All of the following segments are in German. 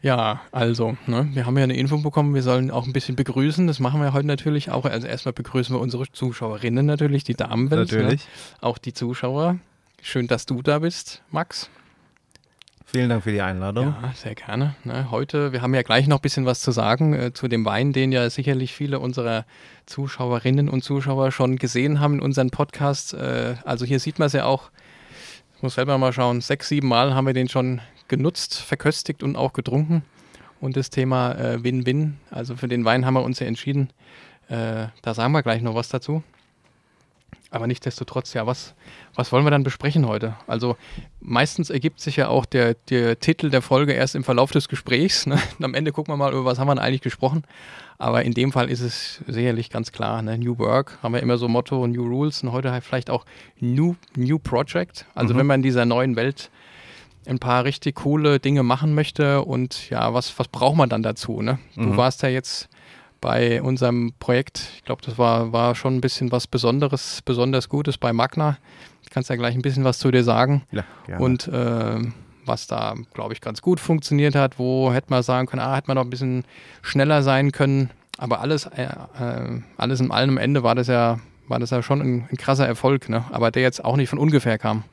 Ja, also, ne, wir haben ja eine Info bekommen, wir sollen auch ein bisschen begrüßen. Das machen wir heute natürlich auch. Also erstmal begrüßen wir unsere Zuschauerinnen natürlich, die Damenwelt. Natürlich. Ne? Auch die Zuschauer. Schön, dass du da bist, Max. Vielen Dank für die Einladung. Ja, sehr gerne. Ne, heute, wir haben ja gleich noch ein bisschen was zu sagen äh, zu dem Wein, den ja sicherlich viele unserer Zuschauerinnen und Zuschauer schon gesehen haben in unseren Podcasts. Äh, also hier sieht man es ja auch, ich muss selber mal schauen, sechs, sieben Mal haben wir den schon genutzt, verköstigt und auch getrunken. Und das Thema äh, Win-Win, also für den Wein haben wir uns ja entschieden. Äh, da sagen wir gleich noch was dazu. Aber nichtsdestotrotz, ja, was, was wollen wir dann besprechen heute? Also meistens ergibt sich ja auch der, der Titel der Folge erst im Verlauf des Gesprächs. Ne? am Ende gucken wir mal, über was haben wir denn eigentlich gesprochen. Aber in dem Fall ist es sicherlich ganz klar, ne? New Work haben wir immer so Motto, New Rules und heute vielleicht auch New, New Project. Also mhm. wenn man in dieser neuen Welt ein paar richtig coole Dinge machen möchte und ja, was, was braucht man dann dazu? Ne? Du mhm. warst ja jetzt bei unserem Projekt, ich glaube, das war, war schon ein bisschen was Besonderes, besonders Gutes bei Magna. Ich kann ja gleich ein bisschen was zu dir sagen. Ja, gerne. Und äh, was da, glaube ich, ganz gut funktioniert hat, wo hätte man sagen können, ah, hätte man noch ein bisschen schneller sein können. Aber alles, äh, äh, alles in allem am Ende war das ja, war das ja schon ein, ein krasser Erfolg, ne? aber der jetzt auch nicht von ungefähr kam.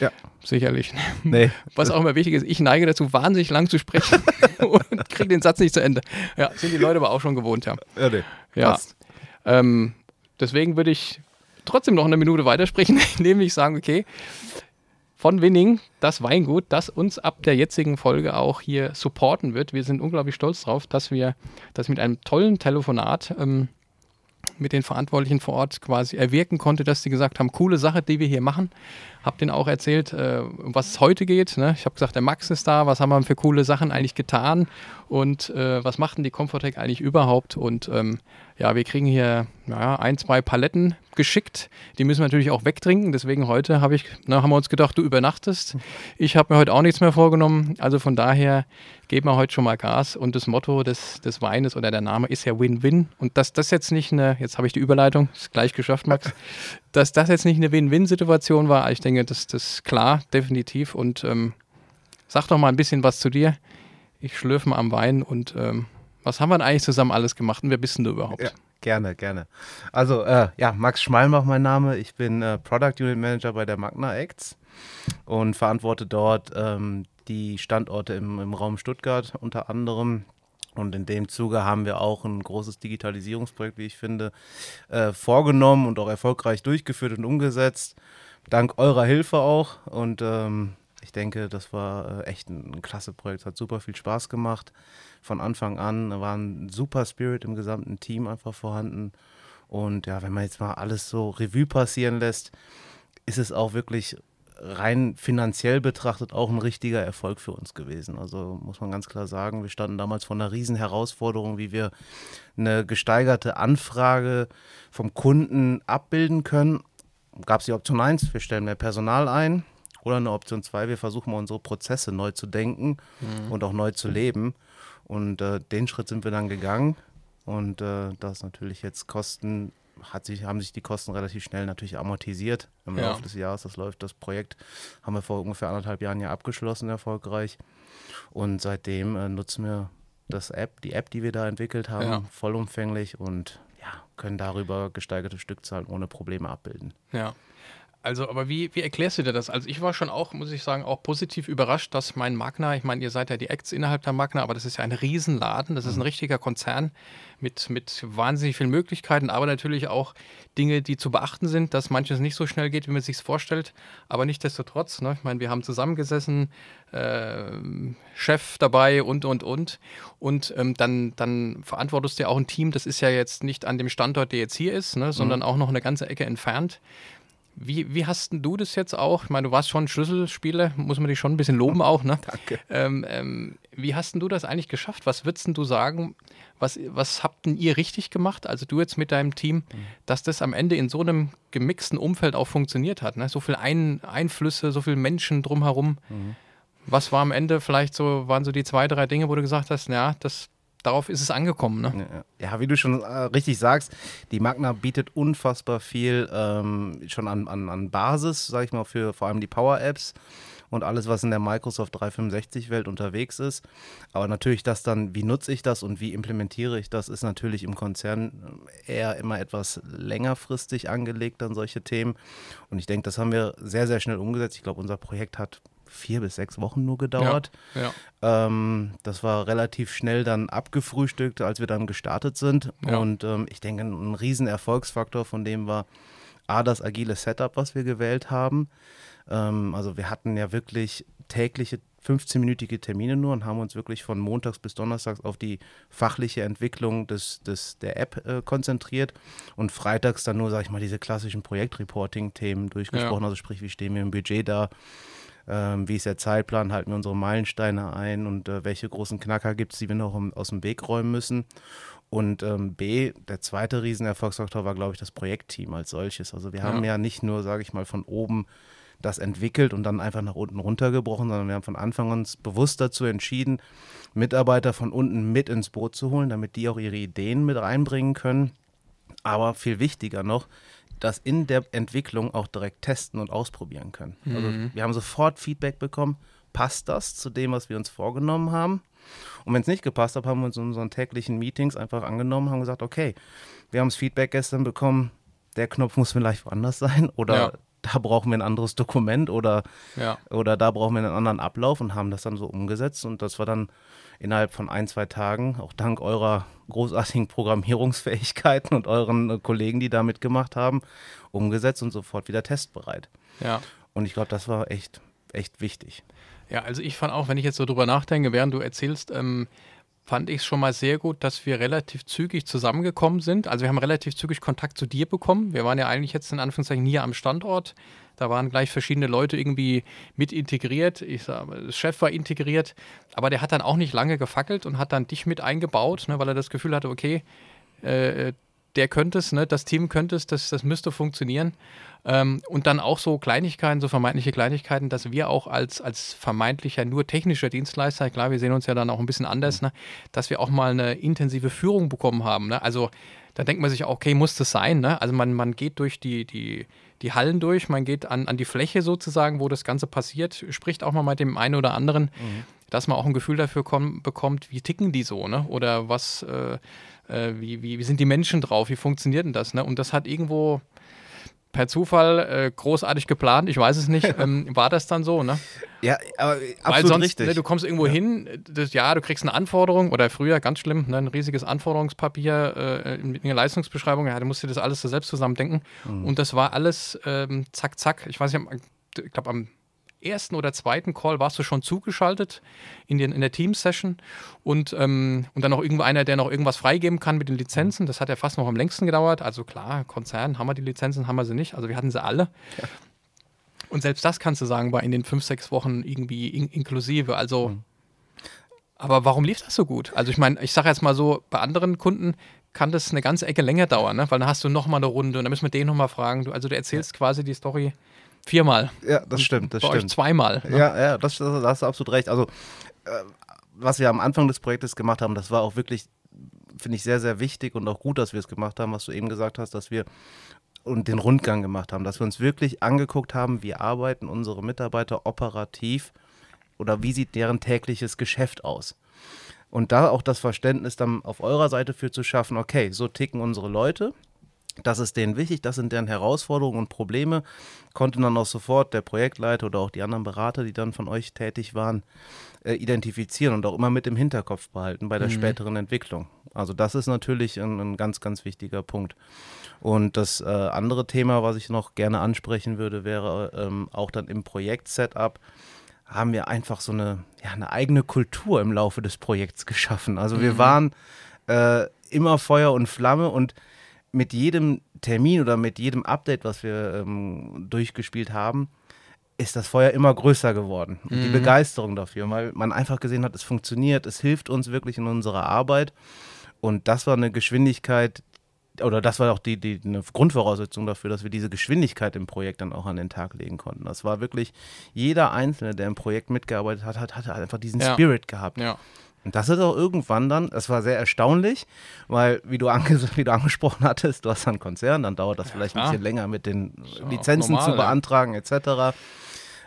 Ja. Sicherlich. Nee. Was auch immer wichtig ist, ich neige dazu, wahnsinnig lang zu sprechen und kriege den Satz nicht zu Ende. Ja, sind die Leute aber auch schon gewohnt, ja. Ja, nee. Ja. Ähm, deswegen würde ich trotzdem noch eine Minute weitersprechen, nämlich sagen, okay, von Winning, das Weingut, das uns ab der jetzigen Folge auch hier supporten wird. Wir sind unglaublich stolz darauf, dass wir das mit einem tollen Telefonat ähm, mit den Verantwortlichen vor Ort quasi erwirken konnte, dass sie gesagt haben, coole Sache, die wir hier machen. Hab denen auch erzählt, äh, um was es heute geht. Ne? Ich habe gesagt, der Max ist da, was haben wir für coole Sachen eigentlich getan und äh, was macht denn die Comfortec eigentlich überhaupt? Und ähm, ja, wir kriegen hier naja, ein, zwei Paletten geschickt. Die müssen wir natürlich auch wegtrinken. Deswegen heute hab ich, na, haben wir uns gedacht, du übernachtest. Ich habe mir heute auch nichts mehr vorgenommen. Also von daher geben wir heute schon mal Gas. Und das Motto des, des Weines oder der Name ist ja Win-Win. Und dass das jetzt nicht eine, jetzt habe ich die Überleitung, ist gleich geschafft, Max, dass das jetzt nicht eine Win-Win-Situation war. Ich denke, das, ist klar, definitiv. Und ähm, sag doch mal ein bisschen was zu dir. Ich schlürfe mal am Wein und ähm, was haben wir denn eigentlich zusammen alles gemacht und wer bist denn du überhaupt? Ja, gerne, gerne. Also, äh, ja, Max Schmalmach mein Name. Ich bin äh, Product Unit Manager bei der Magna Acts und verantworte dort ähm, die Standorte im, im Raum Stuttgart unter anderem. Und in dem Zuge haben wir auch ein großes Digitalisierungsprojekt, wie ich finde, äh, vorgenommen und auch erfolgreich durchgeführt und umgesetzt. Dank eurer Hilfe auch. Und ähm, ich denke, das war äh, echt ein, ein klasse Projekt, hat super viel Spaß gemacht von Anfang an. War ein super Spirit im gesamten Team einfach vorhanden. Und ja, wenn man jetzt mal alles so Revue passieren lässt, ist es auch wirklich rein finanziell betrachtet auch ein richtiger Erfolg für uns gewesen. Also muss man ganz klar sagen, wir standen damals vor einer riesen Herausforderung, wie wir eine gesteigerte Anfrage vom Kunden abbilden können. Gab es die Option 1, wir stellen mehr Personal ein. Oder eine Option 2, wir versuchen mal unsere Prozesse neu zu denken mhm. und auch neu zu leben. Und äh, den Schritt sind wir dann gegangen. Und äh, das natürlich jetzt Kosten, hat sich, haben sich die Kosten relativ schnell natürlich amortisiert im ja. Laufe des Jahres. Das läuft, das Projekt haben wir vor ungefähr anderthalb Jahren ja abgeschlossen, erfolgreich. Und seitdem äh, nutzen wir das App, die App, die wir da entwickelt haben, ja. vollumfänglich und ja, können darüber gesteigerte Stückzahlen ohne Probleme abbilden. Ja. Also, aber wie, wie erklärst du dir das? Also, ich war schon auch, muss ich sagen, auch positiv überrascht, dass mein Magna, ich meine, ihr seid ja die Acts innerhalb der Magna, aber das ist ja ein Riesenladen, das ist ein mhm. richtiger Konzern mit, mit wahnsinnig vielen Möglichkeiten, aber natürlich auch Dinge, die zu beachten sind, dass manches nicht so schnell geht, wie man sich vorstellt. Aber nichtsdestotrotz, ne, ich meine, wir haben zusammengesessen, äh, Chef dabei und, und, und. Und ähm, dann, dann verantwortest du ja auch ein Team, das ist ja jetzt nicht an dem Standort, der jetzt hier ist, ne, sondern mhm. auch noch eine ganze Ecke entfernt. Wie, wie hast du das jetzt auch? Ich meine, du warst schon Schlüsselspieler, muss man dich schon ein bisschen loben auch, ne? Danke. Ähm, ähm, wie hast du das eigentlich geschafft? Was würdest du sagen, was, was habt denn ihr richtig gemacht, also du jetzt mit deinem Team, mhm. dass das am Ende in so einem gemixten Umfeld auch funktioniert hat? Ne? So viele Ein Einflüsse, so viele Menschen drumherum. Mhm. Was war am Ende vielleicht so, waren so die zwei, drei Dinge, wo du gesagt hast, ja, das darauf ist es angekommen. Ne? Ja, wie du schon äh, richtig sagst, die Magna bietet unfassbar viel ähm, schon an, an, an Basis, sag ich mal, für vor allem die Power-Apps. und alles, was in der Microsoft 365-Welt unterwegs ist. Aber natürlich das dann, wie nutze ich das und wie implementiere ich das, ist natürlich im Konzern eher immer etwas längerfristig angelegt an solche Themen. Und ich denke, das haben wir sehr, sehr schnell umgesetzt. Ich glaube, unser Projekt hat vier bis sechs Wochen nur gedauert. Ja, ja. Ähm, das war relativ schnell dann abgefrühstückt, als wir dann gestartet sind. Ja. Und ähm, ich denke, ein riesen Erfolgsfaktor von dem war A, das agile Setup, was wir gewählt haben. Ähm, also wir hatten ja wirklich tägliche 15-minütige Termine nur und haben uns wirklich von montags bis donnerstags auf die fachliche Entwicklung des, des, der App äh, konzentriert und freitags dann nur, sag ich mal, diese klassischen Projektreporting-Themen durchgesprochen. Also sprich, wie stehen wir im Budget da, ähm, wie ist der Zeitplan, halten wir unsere Meilensteine ein und äh, welche großen Knacker gibt es, die wir noch um, aus dem Weg räumen müssen. Und ähm, B, der zweite Riesenerfolgsfaktor war, glaube ich, das Projektteam als solches. Also wir haben Ja. ja nicht nur, sage ich mal, von oben das entwickelt und dann einfach nach unten runtergebrochen, sondern wir haben von Anfang an uns bewusst dazu entschieden, Mitarbeiter von unten mit ins Boot zu holen, damit die auch ihre Ideen mit reinbringen können. Aber viel wichtiger noch, das in der Entwicklung auch direkt testen und ausprobieren können. Also wir haben sofort Feedback bekommen, passt das zu dem, was wir uns vorgenommen haben? Und wenn es nicht gepasst hat, haben wir uns in unseren täglichen Meetings einfach angenommen, haben gesagt, okay, wir haben das Feedback gestern bekommen, der Knopf muss vielleicht woanders sein oder Ja. da brauchen wir ein anderes Dokument oder, Ja. oder da brauchen wir einen anderen Ablauf und haben das dann so umgesetzt und das war dann innerhalb von ein, zwei Tagen, auch dank eurer großartigen Programmierungsfähigkeiten und euren äh, Kollegen, die da mitgemacht haben, umgesetzt und sofort wieder testbereit. ja. Und ich glaube, das war echt, echt wichtig. Ja, also ich fand auch, wenn ich jetzt so drüber nachdenke, während du erzählst, ähm, fand ich es schon mal sehr gut, dass wir relativ zügig zusammengekommen sind. Also wir haben relativ zügig Kontakt zu dir bekommen. Wir waren ja eigentlich jetzt in Anführungszeichen hier am Standort. Da waren gleich verschiedene Leute irgendwie mit integriert. Ich sag, der Chef war integriert, aber der hat dann auch nicht lange gefackelt und hat dann dich mit eingebaut, ne, weil er das Gefühl hatte, okay, äh, der könnte es, ne, das Team könnte es, das, das müsste funktionieren. Ähm, und dann auch so Kleinigkeiten, so vermeintliche Kleinigkeiten, dass wir auch als, als vermeintlicher nur technischer Dienstleister, klar, wir sehen uns ja dann auch ein bisschen anders, ne, dass wir auch mal eine intensive Führung bekommen haben. Ne? Also da denkt man sich auch, okay, muss das sein? Ne? Also man, man geht durch die, die, die Hallen durch, man geht an, an die Fläche sozusagen, wo das Ganze passiert, spricht auch mal mit dem einen oder anderen, dass man auch ein Gefühl dafür komm, bekommt, wie ticken die so, ne? Oder was, äh, äh, wie, wie, wie sind die Menschen drauf, wie funktioniert denn das? Ne? Und das hat irgendwo per Zufall äh, großartig geplant, ich weiß es nicht, ähm, war das dann so, ne? Ja, aber Weil absolut sonst, richtig. Ne, du kommst irgendwo hin, das, ja, du kriegst eine Anforderung oder früher, ganz schlimm, ne, ein riesiges Anforderungspapier äh, mit einer Leistungsbeschreibung, ja, du musst dir das alles so selbst zusammendenken. Mhm. Und das war alles ähm, zack, zack. Ich weiß nicht, ich glaube, am ersten oder zweiten Call warst du schon zugeschaltet in, den, in der Teams-Session und, ähm, und dann noch irgendwo einer, der noch irgendwas freigeben kann mit den Lizenzen. Das hat ja fast noch am längsten gedauert. Also klar, Konzern, haben wir die Lizenzen, haben wir sie nicht. Also wir hatten sie alle. Und selbst das kannst du sagen, war in den fünf, sechs Wochen irgendwie in, inklusive. Also, aber warum lief das so gut? Also ich meine, ich sage jetzt mal so, bei anderen Kunden kann das eine ganze Ecke länger dauern, ne? weil dann hast du nochmal eine Runde und dann müssen wir den nochmal fragen. Du, also du erzählst quasi die Story viermal. ja, das stimmt, das bei euch stimmt. zweimal. Ne? Ja, ja, das, das, da hast du absolut recht. Also, äh, was wir am Anfang des Projektes gemacht haben, das war auch wirklich, finde ich, sehr, sehr wichtig und auch gut, dass wir es gemacht haben, was du eben gesagt hast, dass wir und den Rundgang gemacht haben, dass wir uns wirklich angeguckt haben, wie arbeiten unsere Mitarbeiter operativ oder wie sieht deren tägliches Geschäft aus. Und da auch das Verständnis dann auf eurer Seite für zu schaffen, okay, so ticken unsere Leute, das ist denen wichtig, das sind deren Herausforderungen und Probleme, konnte dann auch sofort der Projektleiter oder auch die anderen Berater, die dann von euch tätig waren, äh, identifizieren und auch immer mit im Hinterkopf behalten bei der späteren Entwicklung. Also das ist natürlich ein, ein ganz, ganz wichtiger Punkt. Und das äh, andere Thema, was ich noch gerne ansprechen würde, wäre ähm, auch dann im Projekt-Setup haben wir einfach so eine, ja, eine eigene Kultur im Laufe des Projekts geschaffen. Also wir waren äh, immer Feuer und Flamme und mit jedem Termin oder mit jedem Update, was wir ähm, durchgespielt haben, ist das Feuer immer größer geworden. Und die Begeisterung dafür, weil man einfach gesehen hat, es funktioniert, es hilft uns wirklich in unserer Arbeit. Und das war eine Geschwindigkeit, oder das war auch die, die eine Grundvoraussetzung dafür, dass wir diese Geschwindigkeit im Projekt dann auch an den Tag legen konnten. Das war wirklich, jeder Einzelne, der im Projekt mitgearbeitet hat, hat, hat einfach diesen Ja. Spirit gehabt. Ja. Und das ist auch irgendwann dann, das war sehr erstaunlich, weil, wie du, wie du angesprochen hattest, du hast einen Konzern, dann dauert das vielleicht ein klar. bisschen länger mit den Lizenzen normal, zu ja. beantragen, etc.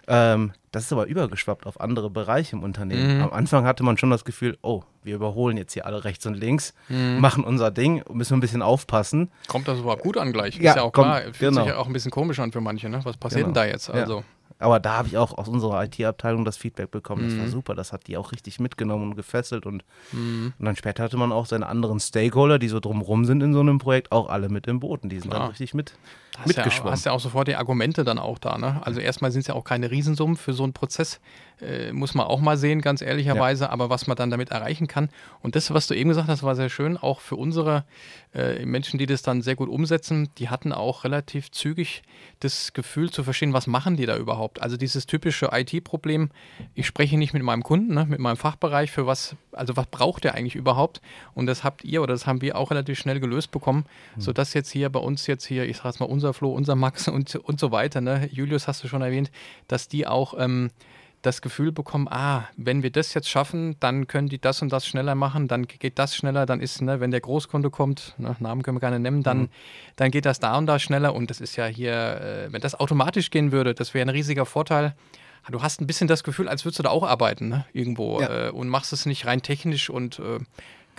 Ähm, Das ist aber übergeschwappt auf andere Bereiche im Unternehmen. Mhm. Am Anfang hatte man schon das Gefühl, oh, wir überholen jetzt hier alle rechts und links, mhm. machen unser Ding, müssen ein bisschen aufpassen. Kommt das überhaupt gut an gleich? Ja, ist ja auch kommt, klar. Fühlt genau. sich ja auch ein bisschen komisch an für manche. Ne? Was passiert genau. denn da jetzt? Also. Ja. Aber da habe ich auch aus unserer IT-Abteilung das Feedback bekommen. Das war mhm. super. Das hat die auch richtig mitgenommen und gefesselt. Und, mhm. und dann später hatte man auch seine anderen Stakeholder, die so drumrum sind in so einem Projekt, auch alle mit im Boot. Und die sind Klar. dann richtig mit, hast mitgeschwommen. Ja, hast ja auch sofort die Argumente dann auch da. Ne? Also erstmal sind es ja auch keine Riesensummen für so einen Prozess. Äh, muss man auch mal sehen, ganz ehrlicherweise. Ja. Aber was man dann damit erreichen kann. Und das, was du eben gesagt hast, war sehr schön. Auch für unsere äh, Menschen, die das dann sehr gut umsetzen, die hatten auch relativ zügig das Gefühl zu verstehen, was machen die da überhaupt. Also dieses typische IT-Problem, ich spreche nicht mit meinem Kunden, ne, mit meinem Fachbereich, für was, also was braucht der eigentlich überhaupt? Und das habt ihr oder das haben wir auch relativ schnell gelöst bekommen, mhm. sodass jetzt hier bei uns jetzt hier, ich sage jetzt mal, unser Flo, unser Max und, und so weiter, ne? Julius hast du schon erwähnt, dass die auch ähm, das Gefühl bekommen, ah, wenn wir das jetzt schaffen, dann können die das und das schneller machen, dann geht das schneller, dann ist, ne, wenn der Großkunde kommt, ne, Namen können wir gerne nennen, dann, mhm. dann geht das da und da schneller und das ist ja hier, äh, wenn das automatisch gehen würde, das wäre ein riesiger Vorteil. Du hast ein bisschen das Gefühl, als würdest du da auch arbeiten, ne, irgendwo ja. äh, und machst es nicht rein technisch und äh,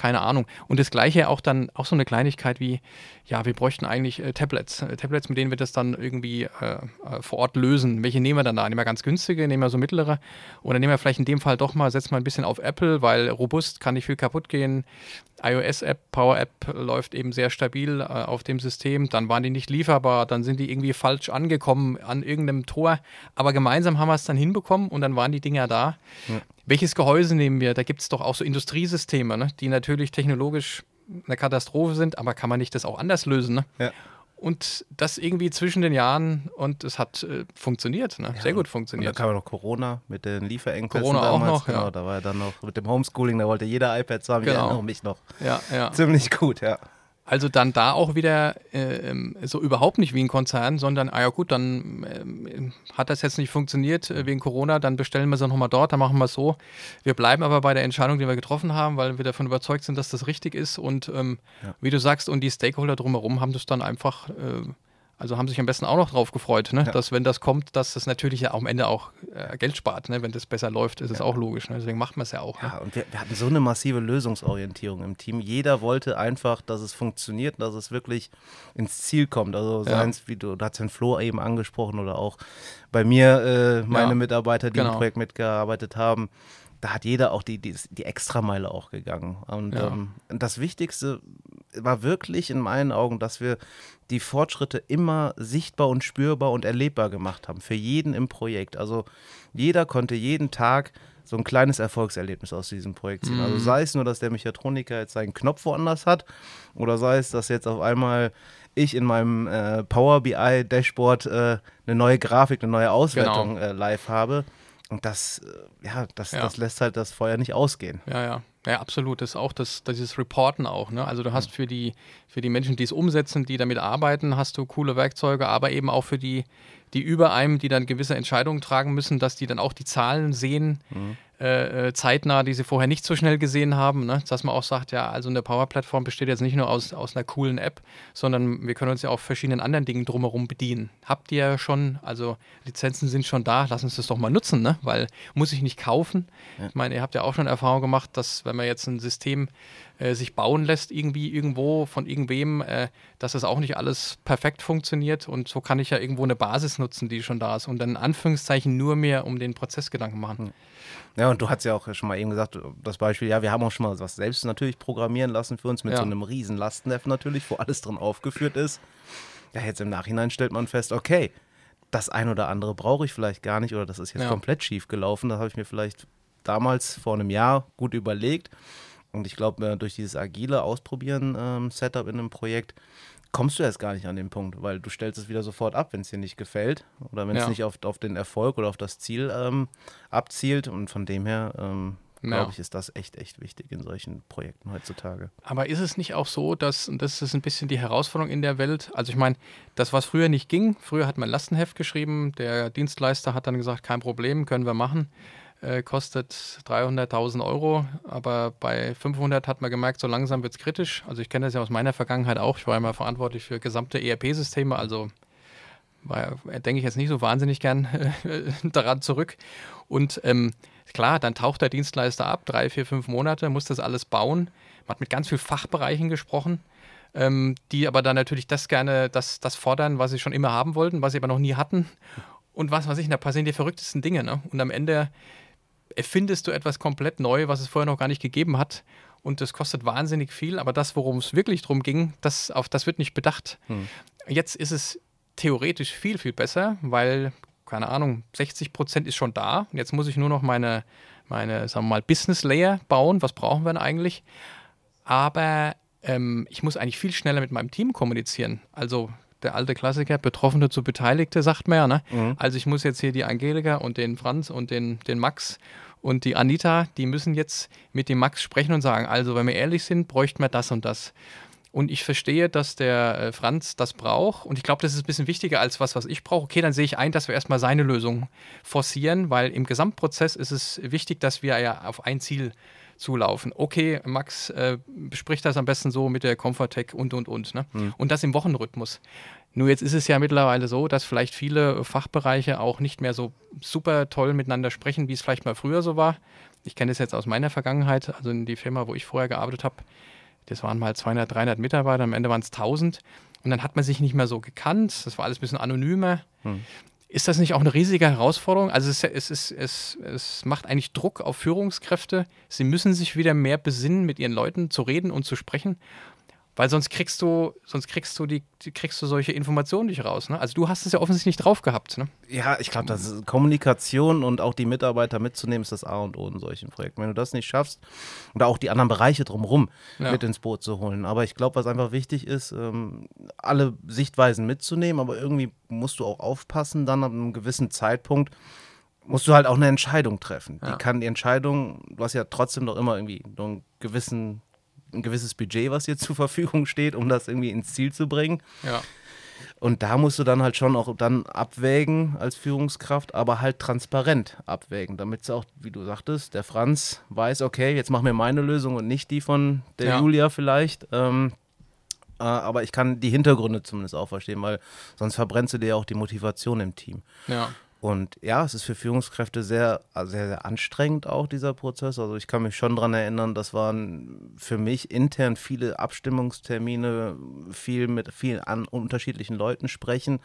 keine Ahnung. Und das gleiche auch dann, auch so eine Kleinigkeit wie, ja, wir bräuchten eigentlich äh, Tablets. Äh, Tablets, mit denen wir das dann irgendwie äh, äh, vor Ort lösen. Welche nehmen wir dann da? Nehmen wir ganz günstige, nehmen wir so mittlere? Oder nehmen wir vielleicht in dem Fall doch mal, setzen wir ein bisschen auf Apple, weil robust kann nicht viel kaputt gehen iOS-App, Power-App läuft eben sehr stabil auf dem System. Dann waren die nicht lieferbar, dann sind die irgendwie falsch angekommen an irgendeinem Tor. Aber gemeinsam haben wir es dann hinbekommen und dann waren die Dinger da. Ja. Welches Gehäuse nehmen wir? Da gibt es doch auch so Industriesysteme, ne? die natürlich technologisch eine Katastrophe sind, aber kann man nicht das auch anders lösen? Ne? Ja und das irgendwie zwischen den Jahren und es hat äh, funktioniert, ne? ja, sehr gut funktioniert. Und dann kam ja noch Corona mit den Lieferengpässen Corona damals. auch noch, genau, ja. Da war ja dann noch mit dem Homeschooling, da wollte jeder iPads haben, genau. ich erinnere mich noch. Ja, ja. Ziemlich gut, ja. Also dann da auch wieder äh, so überhaupt nicht wie ein Konzern, sondern, ah ja gut, dann äh, hat das jetzt nicht funktioniert äh, wegen Corona, dann bestellen wir es nochmal dort, dann machen wir es so. Wir bleiben aber bei der Entscheidung, die wir getroffen haben, weil wir davon überzeugt sind, dass das richtig ist. Und ähm, ja. wie du sagst, und die Stakeholder drumherum haben das dann einfach äh, also haben sich am besten auch noch drauf gefreut, ne? ja. dass wenn das kommt, dass das natürlich ja am Ende auch äh, Geld spart. Ne? Wenn das besser läuft, ist es auch logisch. Ne? Deswegen macht man es ja auch. Ja, ne? und wir, wir, hatten so eine massive Lösungsorientierung im Team. Jeder wollte einfach, dass es funktioniert, dass es wirklich ins Ziel kommt. Also ja. seien es, wie du, du hast den Flo eben angesprochen oder auch bei mir äh, meine Mitarbeiter, die genau. im Projekt mitgearbeitet haben da hat jeder auch die, die, die Extrameile auch gegangen. Und ja. ähm, das Wichtigste war wirklich in meinen Augen, dass wir die Fortschritte immer sichtbar und spürbar und erlebbar gemacht haben. Für jeden im Projekt. Also jeder konnte jeden Tag so ein kleines Erfolgserlebnis aus diesem Projekt ziehen. Also mhm. Also sei es nur, dass der Mechatroniker jetzt seinen Knopf woanders hat oder sei es, dass jetzt auf einmal ich in meinem äh, Power BI Dashboard äh, eine neue Grafik, eine neue Auswertung genau. äh, live habe. Und das, äh, ja, das, ja. das lässt halt das Feuer nicht ausgehen. Ja, ja. Ja, absolut. Das ist auch das, dieses Reporten auch. Ne? Also du hast für die, für die Menschen, die es umsetzen, die damit arbeiten, hast du coole Werkzeuge, aber eben auch für die, die über einem, die dann gewisse Entscheidungen tragen müssen, dass die dann auch die Zahlen sehen, mhm. Äh, äh, zeitnah, die sie vorher nicht so schnell gesehen haben. Ne? Dass man auch sagt, ja, also eine Power-Plattform besteht jetzt nicht nur aus, aus einer coolen App, sondern wir können uns ja auch verschiedenen anderen Dingen drumherum bedienen. Habt ihr ja schon, also Lizenzen sind schon da, lass uns das doch mal nutzen, ne? weil muss ich nicht kaufen. Ja. Ich meine, ihr habt ja auch schon Erfahrung gemacht, dass wenn man jetzt ein System äh, sich bauen lässt, irgendwie irgendwo von irgendwem, äh, dass das auch nicht alles perfekt funktioniert und so kann ich ja irgendwo eine Basis nutzen, die schon da ist und dann in Anführungszeichen nur mehr um den Prozessgedanken machen. Hm. Ja, und du hast ja auch schon mal eben gesagt, das Beispiel, ja, wir haben auch schon mal was selbst natürlich programmieren lassen für uns mit ja. so einem riesen Lastenheft natürlich, wo alles drin aufgeführt ist. Ja, jetzt im Nachhinein stellt man fest, okay, das ein oder andere brauche ich vielleicht gar nicht oder das ist jetzt ja. komplett schief gelaufen. Das habe ich mir vielleicht damals vor einem Jahr gut überlegt. Und ich glaube, äh, durch dieses agile Ausprobieren ähm, Setup in einem Projekt kommst du erst gar nicht an den Punkt, weil du stellst es wieder sofort ab, wenn es dir nicht gefällt oder wenn es nicht auf, auf den Erfolg oder auf das Ziel ähm, abzielt. Und von dem her, ähm, glaube ja. ich, ist das echt, echt wichtig in solchen Projekten heutzutage. Aber ist es nicht auch so, dass, und das ist ein bisschen die Herausforderung in der Welt, also ich meine, das, was früher nicht ging, früher hat man Lastenheft geschrieben, der Dienstleister hat dann gesagt, kein Problem, können wir machen äh, kostet 300.000 Euro, aber bei 500 hat man gemerkt, so langsam wird es kritisch. Also ich kenne das ja aus meiner Vergangenheit auch. Ich war immer verantwortlich für gesamte ERP-Systeme, also war, denke ich jetzt nicht so wahnsinnig gern daran zurück. Und ähm, klar, dann taucht der Dienstleister ab, drei, vier, fünf Monate, muss das alles bauen. Man hat mit ganz vielen Fachbereichen gesprochen, ähm, die aber dann natürlich das gerne, das, das fordern, was sie schon immer haben wollten, was sie aber noch nie hatten. Und was weiß ich, da passieren die verrücktesten Dinge. Ne? Und am Ende erfindest du etwas komplett neu, was es vorher noch gar nicht gegeben hat. Und das kostet wahnsinnig viel, aber das, worum es wirklich darum ging, das, auf das wird nicht bedacht. Hm. Jetzt ist es theoretisch viel, viel besser, weil, keine Ahnung, 60 Prozent ist schon da. Und jetzt muss ich nur noch meine, meine sagen wir mal, Business Layer bauen. Was brauchen wir denn eigentlich? Aber ähm, ich muss eigentlich viel schneller mit meinem Team kommunizieren. Also der alte Klassiker, Betroffene zu Beteiligte, sagt man ja. Ne? Mhm. Also ich muss jetzt hier die Angelika und den Franz und den, den Max und die Anita, die müssen jetzt mit dem Max sprechen und sagen, also wenn wir ehrlich sind, bräuchten wir das und das. Und ich verstehe, dass der äh, Franz das braucht. Und ich glaube, das ist ein bisschen wichtiger als was, was ich brauche. Okay, dann sehe ich ein, dass wir erstmal seine Lösung forcieren, weil im Gesamtprozess ist es wichtig, dass wir ja auf ein Ziel zulaufen. Okay, Max äh, bespricht das am besten so mit der Comfortech und und und. Ne? Mhm. Und das im Wochenrhythmus. Nur jetzt ist es ja mittlerweile so, dass vielleicht viele Fachbereiche auch nicht mehr so super toll miteinander sprechen, wie es vielleicht mal früher so war. Ich kenne das jetzt aus meiner Vergangenheit, also in die Firma, wo ich vorher gearbeitet habe. Das waren mal 200, 300 Mitarbeiter, am Ende waren es 1000. Und dann hat man sich nicht mehr so gekannt. Das war alles ein bisschen anonymer. Hm. Ist das nicht auch eine riesige Herausforderung? Also es, es, es, es, es macht eigentlich Druck auf Führungskräfte. Sie müssen sich wieder mehr besinnen, mit ihren Leuten zu reden und zu sprechen. Weil sonst kriegst du, sonst kriegst du die, kriegst du solche Informationen nicht raus. Ne? Also du hast es ja offensichtlich nicht drauf gehabt. Ne? Ja, ich glaube, das ist Kommunikation und auch die Mitarbeiter mitzunehmen, ist das A und O in solchen Projekten. Wenn du das nicht schaffst, oder auch die anderen Bereiche drumherum ja. mit ins Boot zu holen. Aber ich glaube, was einfach wichtig ist, ähm, alle Sichtweisen mitzunehmen, aber irgendwie musst du auch aufpassen, dann ab einem gewissen Zeitpunkt musst du halt auch eine Entscheidung treffen. Ja. Die kann die Entscheidung, du hast ja trotzdem doch immer irgendwie einen gewissen ein gewisses Budget, was dir zur Verfügung steht, um das irgendwie ins Ziel zu bringen. Ja. Und da musst du dann halt schon auch dann abwägen als Führungskraft, aber halt transparent abwägen, damit es auch, wie du sagtest, der Franz weiß, okay, jetzt mach mir meine Lösung und nicht die von der ja. Julia vielleicht. Ähm, äh, aber ich kann die Hintergründe zumindest auch verstehen, weil sonst verbrennst du dir ja auch die Motivation im Team. Ja. Und ja, es ist für Führungskräfte sehr, sehr, sehr anstrengend auch dieser Prozess. Also ich kann mich schon daran erinnern, das waren für mich intern viele Abstimmungstermine, viel mit vielen an, unterschiedlichen Leuten sprechen.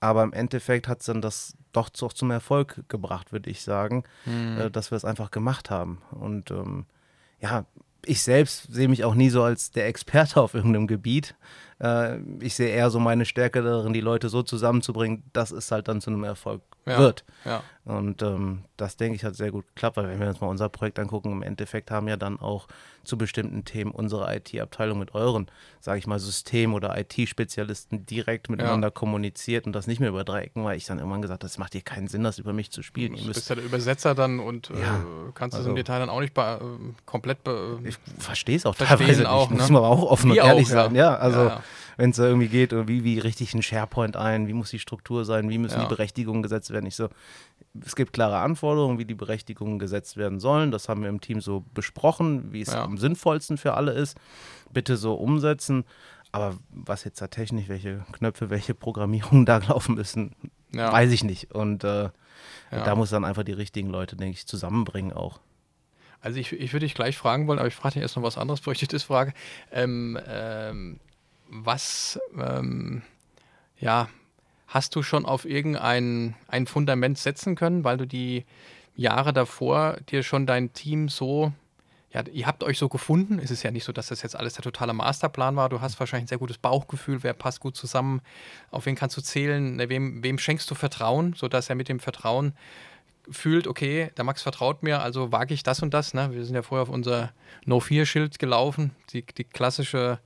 Aber im Endeffekt hat es dann das doch, doch zum Erfolg gebracht, würde ich sagen, mhm. dass wir es einfach gemacht haben. Und ähm, ja, ich selbst sehe mich auch nie so als der Experte auf irgendeinem Gebiet. Äh, ich sehe eher so meine Stärke darin, die Leute so zusammenzubringen, dass es halt dann zu einem Erfolg ja, wird. Ja. Und ähm, das, denke ich, hat sehr gut geklappt, weil wenn wir uns mal unser Projekt angucken, im Endeffekt haben ja dann auch zu bestimmten Themen unsere IT-Abteilung mit euren, sage ich mal, System- oder IT-Spezialisten direkt miteinander ja. kommuniziert und das nicht mehr über drei Ecken, weil ich dann irgendwann gesagt habe, das macht dir keinen Sinn, das über mich zu spielen. Du bist ja der Übersetzer dann und äh, kannst also, es im Detail dann auch nicht äh, komplett be Ich verstehe es auch teilweise nicht, auch, ne? muss man auch offen Wir und ehrlich auch, sein. Ja, also wenn es da irgendwie geht, wie, wie richte ich einen SharePoint ein, wie muss die Struktur sein, wie müssen die Berechtigungen gesetzt werden. Ich so, es gibt klare Anforderungen, wie die Berechtigungen gesetzt werden sollen. Das haben wir im Team so besprochen, wie es ja. am sinnvollsten für alle ist. Bitte so umsetzen. Aber was jetzt da technisch, welche Knöpfe, welche Programmierungen da laufen müssen, ja. weiß ich nicht. Und äh, ja. da muss dann einfach die richtigen Leute, denke ich, zusammenbringen auch. Also ich, ich würde dich gleich fragen wollen, aber ich frage dich erst noch was anderes, bevor ich dich das frage. Ähm, ähm, was, ähm, ja, Hast du schon auf irgendein ein Fundament setzen können, weil du die Jahre davor dir schon dein Team so, ja, ihr habt euch so gefunden? Es ist ja nicht so, dass das jetzt alles der totale Masterplan war. Du hast wahrscheinlich ein sehr gutes Bauchgefühl, wer passt gut zusammen, auf wen kannst du zählen, ne, wem, wem schenkst du Vertrauen, sodass er mit dem Vertrauen fühlt, okay, der Max vertraut mir, also wage ich das und das. Ne? Wir sind ja vorher auf unser No-Fear-Schild gelaufen, die, die klassische,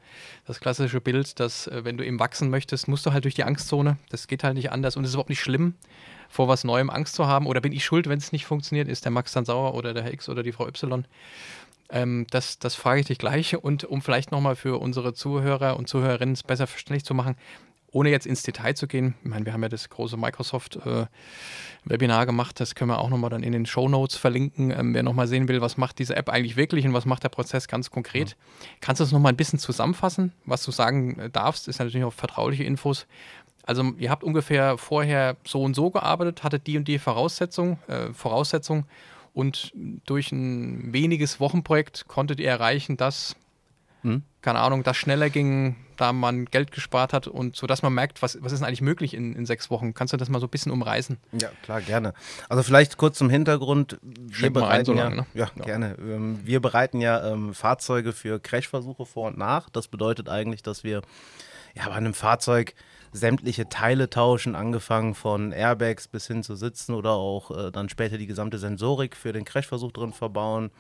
das klassische Bild, dass äh, wenn du eben wachsen möchtest, musst du halt durch die Angstzone. Das geht halt nicht anders und es ist überhaupt nicht schlimm, vor was Neuem Angst zu haben. Oder bin ich schuld, wenn es nicht funktioniert? Ist der Max dann sauer oder der Herr X oder die Frau Y? Ähm, das, das frage ich dich gleich. Und um vielleicht nochmal für unsere Zuhörer und Zuhörerinnen es besser verständlich zu machen, ohne jetzt ins Detail zu gehen, ich meine, wir haben ja das große Microsoft-Webinar äh, gemacht, das können wir auch nochmal dann in den Show Notes verlinken. Ähm, wer nochmal sehen will, was macht diese App eigentlich wirklich und was macht der Prozess ganz konkret. Ja. Kannst du das nochmal ein bisschen zusammenfassen? Was du sagen äh, darfst, ist natürlich auch vertrauliche Infos. Also ihr habt ungefähr vorher so und so gearbeitet, hattet die und die Voraussetzung, äh, Voraussetzung und durch ein weniges Wochenprojekt konntet ihr erreichen, dass, hm? keine Ahnung, das schneller ging, da man Geld gespart hat und so, dass man merkt, was, was ist denn eigentlich möglich in, in sechs Wochen? Kannst du das mal so ein bisschen umreißen? Ja, klar, gerne. Also vielleicht kurz zum Hintergrund. Wir bereiten so lange, ja, ne? ja, ja, gerne. Ähm, wir bereiten ja ähm, Fahrzeuge für Crashversuche vor und nach. Das bedeutet eigentlich, dass wir ja, bei einem Fahrzeug sämtliche Teile tauschen, angefangen von Airbags bis hin zu Sitzen oder auch äh, dann später die gesamte Sensorik für den Crashversuch drin verbauen.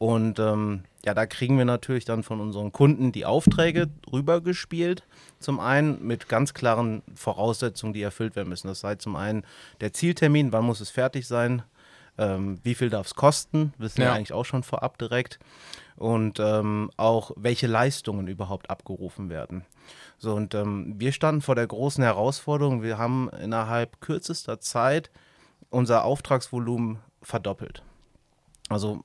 Und ähm, ja, da kriegen wir natürlich dann von unseren Kunden die Aufträge rübergespielt. Zum einen mit ganz klaren Voraussetzungen, die erfüllt werden müssen. Das sei zum einen der Zieltermin, wann muss es fertig sein, ähm, wie viel darf es kosten, wissen ja. wir eigentlich auch schon vorab direkt. Und ähm, auch welche Leistungen überhaupt abgerufen werden. So, und ähm, wir standen vor der großen Herausforderung. Wir haben innerhalb kürzester Zeit unser Auftragsvolumen verdoppelt. Also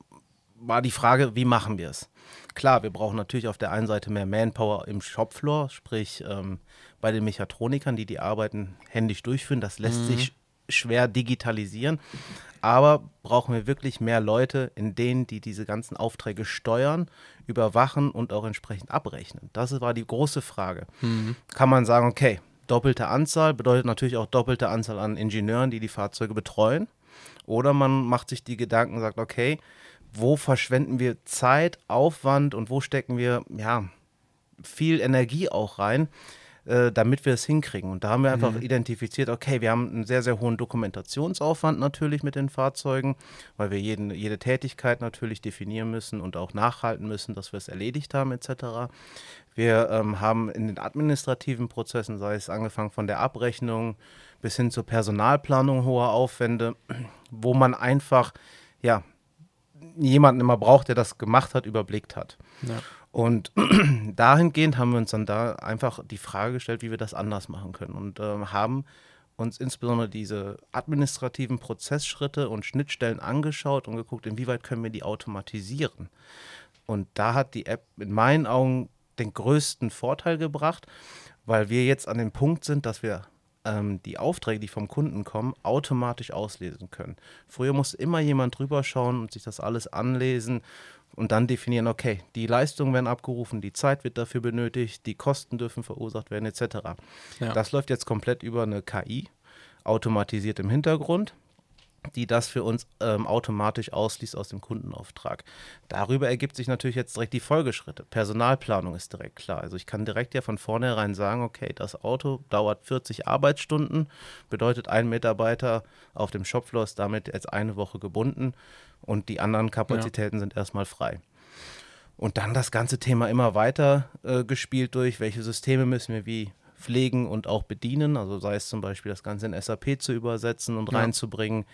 war die Frage, wie machen wir es? Klar, wir brauchen natürlich auf der einen Seite mehr Manpower im Shopfloor, sprich ähm, bei den Mechatronikern, die die Arbeiten händisch durchführen. Das lässt mhm. sich schwer digitalisieren. Aber brauchen wir wirklich mehr Leute, in denen die diese ganzen Aufträge steuern, überwachen und auch entsprechend abrechnen? Das war die große Frage. Mhm. Kann man sagen, okay, doppelte Anzahl bedeutet natürlich auch doppelte Anzahl an Ingenieuren, die die Fahrzeuge betreuen. Oder man macht sich die Gedanken und sagt, okay, wo verschwenden wir Zeit, Aufwand und wo stecken wir ja, viel Energie auch rein, äh, damit wir es hinkriegen. Und da haben wir einfach mhm. identifiziert, okay, wir haben einen sehr, sehr hohen Dokumentationsaufwand natürlich mit den Fahrzeugen, weil wir jeden, jede Tätigkeit natürlich definieren müssen und auch nachhalten müssen, dass wir es erledigt haben etc. Wir ähm, haben in den administrativen Prozessen, sei es angefangen von der Abrechnung bis hin zur Personalplanung hohe Aufwände, wo man einfach ja, jemanden immer braucht, der das gemacht hat, überblickt hat. Ja. Und dahingehend haben wir uns dann da einfach die Frage gestellt, wie wir das anders machen können und äh, haben uns insbesondere diese administrativen Prozessschritte und Schnittstellen angeschaut und geguckt, inwieweit können wir die automatisieren. Und da hat die App in meinen Augen den größten Vorteil gebracht, weil wir jetzt an dem Punkt sind, dass wir ähm, die Aufträge, die vom Kunden kommen, automatisch auslesen können. Früher musste immer jemand drüber schauen und sich das alles anlesen und dann definieren, okay, die Leistungen werden abgerufen, die Zeit wird dafür benötigt, die Kosten dürfen verursacht werden, etc. Ja. Das läuft jetzt komplett über eine KI, automatisiert im Hintergrund die das für uns ähm, automatisch ausliest aus dem Kundenauftrag. Darüber ergibt sich natürlich jetzt direkt die Folgeschritte. Personalplanung ist direkt klar. Also ich kann direkt ja von vornherein sagen, okay, das Auto dauert 40 Arbeitsstunden, bedeutet ein Mitarbeiter auf dem Shopfloor ist damit jetzt eine Woche gebunden und die anderen Kapazitäten ja. sind erstmal frei. Und dann das ganze Thema immer weiter äh, gespielt durch, welche Systeme müssen wir wie pflegen und auch bedienen. Also sei es zum Beispiel das Ganze in SAP zu übersetzen und ja. reinzubringen.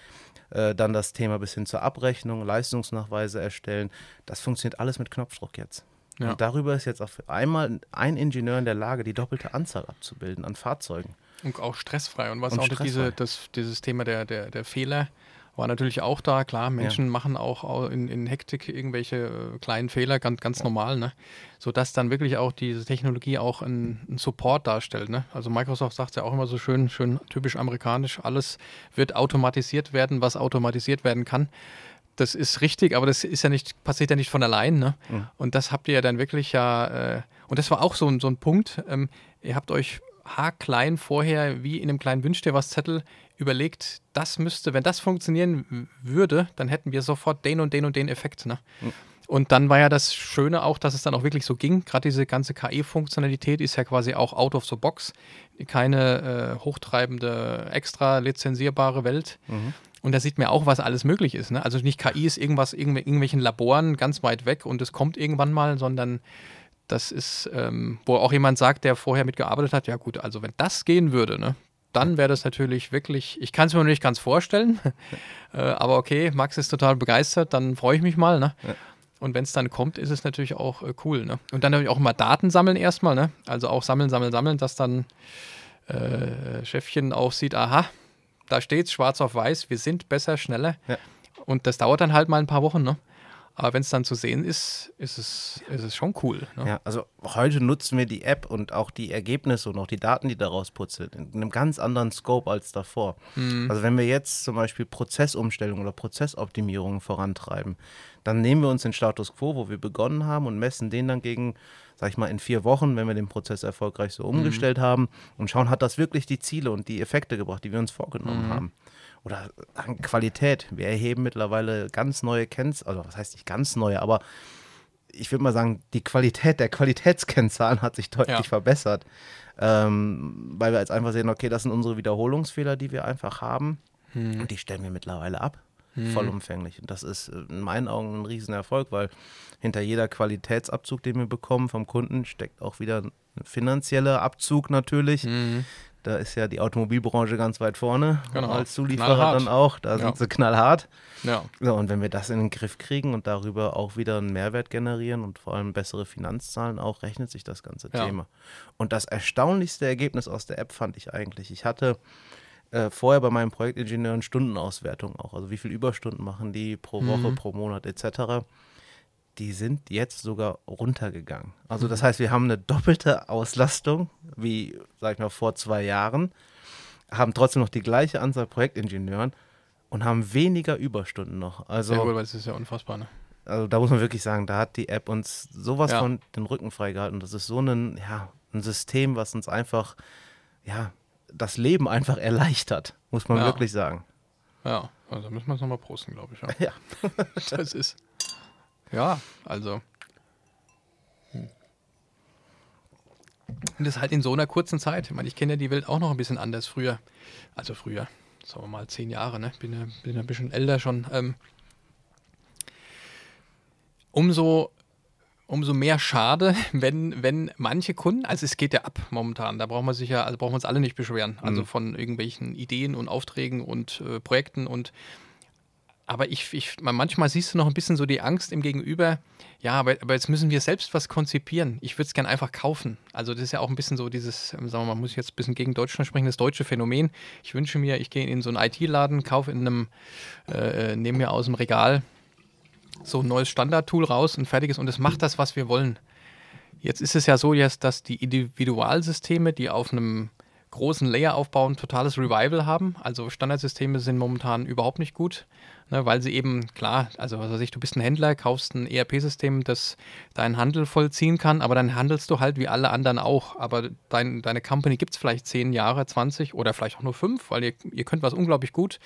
Äh, dann das Thema bis hin zur Abrechnung, Leistungsnachweise erstellen. Das funktioniert alles mit Knopfdruck jetzt. Ja. Und darüber ist jetzt auf einmal ein Ingenieur in der Lage, die doppelte Anzahl abzubilden an Fahrzeugen. Und auch stressfrei. Und was und auch diese, das, dieses Thema der, der, der Fehler, war natürlich auch da. Klar, Menschen ja. machen auch in, in Hektik irgendwelche äh, kleinen Fehler, ganz, ganz normal, ne? Sodass dann wirklich auch diese Technologie auch einen Support darstellt. Ne? Also Microsoft sagt ja auch immer so schön, schön typisch amerikanisch, alles wird automatisiert werden, was automatisiert werden kann. Das ist richtig, aber das ist ja nicht, passiert ja nicht von allein. Ne? Mhm. Und das habt ihr ja dann wirklich ja, äh, und das war auch so, so ein Punkt. Ähm, ihr habt euch haarklein vorher, wie in einem kleinen Wünsch dir was Zettel, überlegt, das müsste, wenn das funktionieren würde, dann hätten wir sofort den und den und den Effekt. Ne? Mhm. Und dann war ja das Schöne auch, dass es dann auch wirklich so ging. Gerade diese ganze KI-Funktionalität ist ja quasi auch out of the box. Keine äh, hochtreibende, extra lizenzierbare Welt. Mhm. Und da sieht man auch, was alles möglich ist. Ne? Also nicht KI ist irgendwas, irgendw irgendwelchen Laboren ganz weit weg und es kommt irgendwann mal, sondern das ist, ähm, wo auch jemand sagt, der vorher mitgearbeitet hat, ja gut, also wenn das gehen würde, ne, dann wäre das natürlich wirklich, ich kann es mir noch nicht ganz vorstellen, äh, aber okay, Max ist total begeistert, dann freue ich mich mal. Ne? Ja. Und wenn es dann kommt, ist es natürlich auch äh, cool. Ne? Und dann natürlich auch mal Daten sammeln erstmal, ne? also auch sammeln, sammeln, sammeln, dass dann äh, Chefchen auch sieht, aha, da steht es schwarz auf weiß, wir sind besser, schneller. Ja. Und das dauert dann halt mal ein paar Wochen. Ne? Aber wenn es dann zu sehen ist, ist es, ist es schon cool. Ne? Ja, also heute nutzen wir die App und auch die Ergebnisse und auch die Daten, die daraus putzeln, in einem ganz anderen Scope als davor. Mhm. Also wenn wir jetzt zum Beispiel Prozessumstellung oder Prozessoptimierung vorantreiben, dann nehmen wir uns den Status quo, wo wir begonnen haben und messen den dann gegen, sag ich mal, in vier Wochen, wenn wir den Prozess erfolgreich so mhm. umgestellt mhm. haben und schauen, hat das wirklich die Ziele und die Effekte gebracht, die wir uns vorgenommen mhm. haben oder Qualität. Wir erheben mittlerweile ganz neue Kennzahlen, also was heißt nicht ganz neue, aber ich würde mal sagen, die Qualität der Qualitätskennzahlen hat sich deutlich ja. verbessert. Ähm, weil wir jetzt einfach sehen, okay, das sind unsere Wiederholungsfehler, die wir einfach haben. Hm. Und die stellen wir mittlerweile ab. Hm. Vollumfänglich. Und das ist in meinen Augen ein Riesenerfolg, weil hinter jeder Qualitätsabzug, den wir bekommen vom Kunden, steckt auch wieder ein finanzieller Abzug natürlich. Mhm. Da ist ja die Automobilbranche ganz weit vorne. Genau. Als Zulieferer knallhart. dann auch. Da ja. sind sie knallhart. Ja. So, und wenn wir das in den Griff kriegen und darüber auch wieder einen Mehrwert generieren und vor allem bessere Finanzzahlen auch, rechnet sich das ganze ja. Thema. Und das erstaunlichste Ergebnis aus der App fand ich eigentlich. Ich hatte äh, vorher bei meinem Projektingenieuren Stundenauswertung auch. Also wie viele Überstunden machen die pro Woche, mhm. pro Monat etc die sind jetzt sogar runtergegangen. Also das heißt, wir haben eine doppelte Auslastung wie, sag ich mal, vor zwei Jahren, haben trotzdem noch die gleiche Anzahl Projektingenieuren und haben weniger Überstunden noch. Also, gut, weil das ist ja unfassbar, ne? Also da muss man wirklich sagen, da hat die App uns sowas ja. von den Rücken freigehalten. Das ist so ein, ja, ein System, was uns einfach, ja, das Leben einfach erleichtert, muss man ja. wirklich sagen. Ja, also müssen wir es nochmal posten, glaube ich. Ja. ja. das ist. Ja, also. Und das halt in so einer kurzen Zeit. Ich meine, ich kenne ja die Welt auch noch ein bisschen anders früher. Also früher, sagen wir mal zehn Jahre, ne? Bin ja, bin ja ein bisschen älter schon. Ähm, umso, umso mehr schade, wenn, wenn manche Kunden, also es geht ja ab momentan, da brauchen wir sich ja, also brauchen wir uns alle nicht beschweren. Also mhm. von irgendwelchen Ideen und Aufträgen und äh, Projekten und aber ich, ich, manchmal siehst du noch ein bisschen so die Angst im Gegenüber, ja, aber, aber jetzt müssen wir selbst was konzipieren. Ich würde es gerne einfach kaufen. Also das ist ja auch ein bisschen so dieses, ähm, sagen wir mal, muss ich jetzt ein bisschen gegen Deutschland sprechen, das deutsche Phänomen. Ich wünsche mir, ich gehe in so einen IT-Laden, kaufe in einem, äh, äh, nehme mir aus dem Regal so ein neues Standard-Tool raus, ein fertiges und es macht das, was wir wollen. Jetzt ist es ja so, dass die Individualsysteme, die auf einem großen Layer aufbauen, totales Revival haben. Also Standardsysteme sind momentan überhaupt nicht gut, ne, weil sie eben, klar, also was weiß ich, du bist ein Händler, kaufst ein ERP-System, das deinen Handel vollziehen kann, aber dann handelst du halt wie alle anderen auch. Aber dein, deine Company gibt es vielleicht 10 Jahre, 20 oder vielleicht auch nur 5, weil ihr, ihr könnt was unglaublich gut.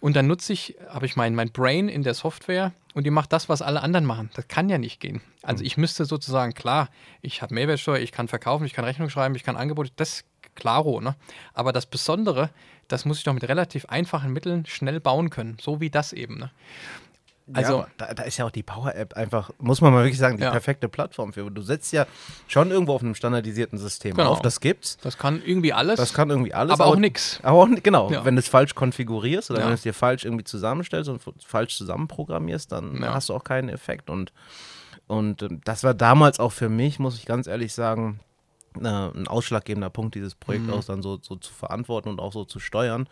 Und dann nutze ich, habe ich mein, mein Brain in der Software und die macht das, was alle anderen machen. Das kann ja nicht gehen. Also hm. ich müsste sozusagen, klar, ich habe Mehrwertsteuer, ich kann verkaufen, ich kann Rechnung schreiben, ich kann Angebote, das klaro, ne? Aber das Besondere, das muss ich doch mit relativ einfachen Mitteln schnell bauen können, so wie das eben, ne? Also, ja, da, da, ist ja auch die Power-App einfach, muss man mal wirklich sagen, die ja. perfekte Plattform für. Du setzt ja schon irgendwo auf einem standardisierten System genau. auf, das gibt's. Das kann irgendwie alles. Das kann irgendwie alles. Aber, auch nichts. Aber auch, genau, ja. wenn du es falsch konfigurierst oder wenn du es dir falsch irgendwie zusammenstellst und falsch zusammenprogrammierst, dann hast du auch keinen Effekt. Und, und ähm, das war damals auch für mich, muss ich ganz ehrlich sagen, äh, ein ausschlaggebender Punkt, dieses Projekt mhm. auch dann so, so zu verantworten und auch so zu steuern.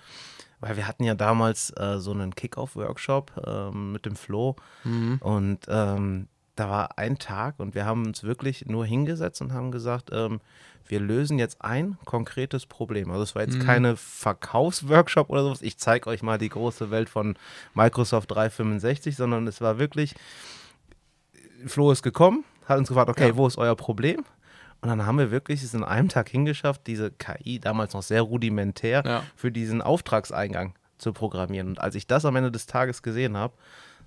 Weil wir hatten ja damals äh, so einen Kick-Off-Workshop äh, mit dem Flo mhm. und ähm, da war ein Tag und wir haben uns wirklich nur hingesetzt und haben gesagt, ähm, wir lösen jetzt ein konkretes Problem. Also es war jetzt mhm. keine Verkaufsworkshop oder sowas, ich zeige euch mal die große Welt von Microsoft 365, sondern es war wirklich, Flo ist gekommen, hat uns gefragt, okay, ja. wo ist euer Problem? Und dann haben wir wirklich es in einem Tag hingeschafft, diese KI, damals noch sehr rudimentär, ja. für diesen Auftragseingang zu programmieren. Und als ich das am Ende des Tages gesehen habe,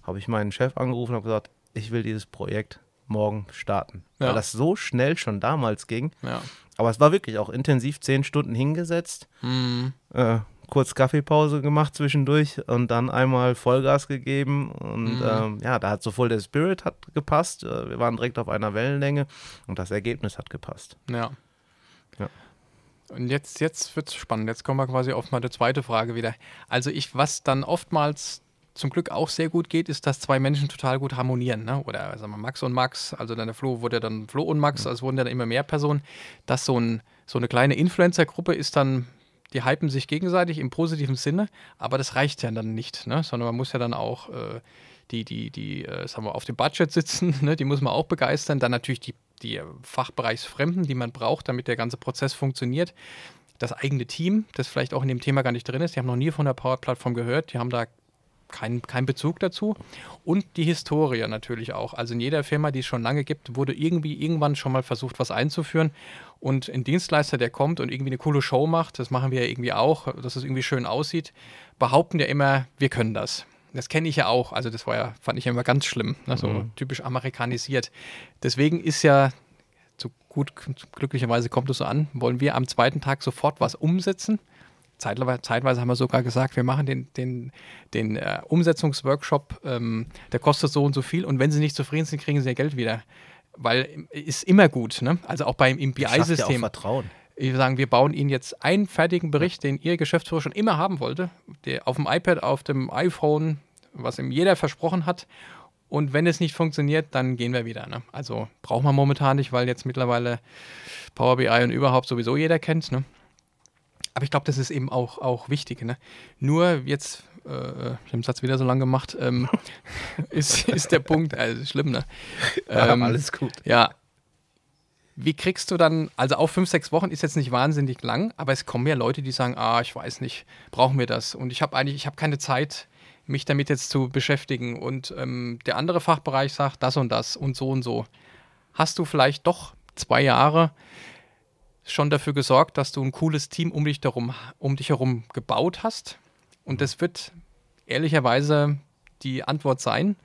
habe ich meinen Chef angerufen und habe gesagt, ich will dieses Projekt morgen starten. Ja. Weil das so schnell schon damals ging. Ja. Aber es war wirklich auch intensiv zehn Stunden hingesetzt. Mhm. Äh, kurz Kaffeepause gemacht zwischendurch und dann einmal Vollgas gegeben. Und mhm. ähm, ja, da hat sowohl der Spirit hat gepasst, äh, wir waren direkt auf einer Wellenlänge und das Ergebnis hat gepasst. Ja. ja. Und jetzt, jetzt wird es spannend. Jetzt kommen wir quasi auf mal die zweite Frage wieder. Also ich, was dann oftmals zum Glück auch sehr gut geht, ist, dass zwei Menschen total gut harmonieren. Ne? Oder sagen wir Max und Max, also dann der Flo wurde dann Flo und Max, also wurden dann immer mehr Personen. Dass so, ein, so eine kleine Influencer-Gruppe ist dann die hypen sich gegenseitig im positiven Sinne, aber das reicht ja dann nicht, ne? sondern man muss ja dann auch äh, die, die, die äh, sagen wir, auf dem Budget sitzen, ne, die muss man auch begeistern. Dann natürlich die, die Fachbereichsfremden, die man braucht, damit der ganze Prozess funktioniert. Das eigene Team, das vielleicht auch in dem Thema gar nicht drin ist, die haben noch nie von der Power-Plattform gehört, die haben da keinen kein Bezug dazu. Und die Historie natürlich auch. Also in jeder Firma, die es schon lange gibt, wurde irgendwie irgendwann schon mal versucht, was einzuführen. Und ein Dienstleister, der kommt und irgendwie eine coole Show macht, das machen wir ja irgendwie auch, dass es irgendwie schön aussieht, behaupten ja immer, wir können das. Das kenne ich ja auch. Also das war ja, fand ich ja immer ganz schlimm. Ne? So mhm. typisch amerikanisiert. Deswegen ist ja, so gut, glücklicherweise kommt es so an, wollen wir am zweiten Tag sofort was umsetzen. Zeitweise, zeitweise haben wir sogar gesagt, wir machen den, den, den äh, Umsetzungsworkshop, ähm, der kostet so und so viel und wenn Sie nicht zufrieden sind, kriegen Sie Ihr Geld wieder. Weil ist immer gut, ne? Also auch beim im BI-System. Ja Vertrauen. Ich würde sagen, wir bauen Ihnen jetzt einen fertigen Bericht, den Ihr Geschäftsführer schon immer haben wollte, der auf dem iPad, auf dem iPhone, was ihm jeder versprochen hat. Und wenn es nicht funktioniert, dann gehen wir wieder. Ne? Also braucht man momentan nicht, weil jetzt mittlerweile Power BI und überhaupt sowieso jeder kennt. Ne? Aber ich glaube, das ist eben auch, auch wichtig. Ne? Nur jetzt, äh, ich habe den Satz wieder so lang gemacht, ähm, ist, ist der Punkt, also schlimm, ne? Ähm, ja, alles gut. Ja. Wie kriegst du dann, also auch fünf, sechs Wochen ist jetzt nicht wahnsinnig lang, aber es kommen ja Leute, die sagen, ah, ich weiß nicht, brauchen wir das? Und ich habe eigentlich, ich habe keine Zeit, mich damit jetzt zu beschäftigen. Und ähm, der andere Fachbereich sagt das und das und so und so. Hast du vielleicht doch zwei Jahre schon dafür gesorgt, dass du ein cooles Team um dich, darum, um dich herum gebaut hast. Und das wird ehrlicherweise die Antwort sein.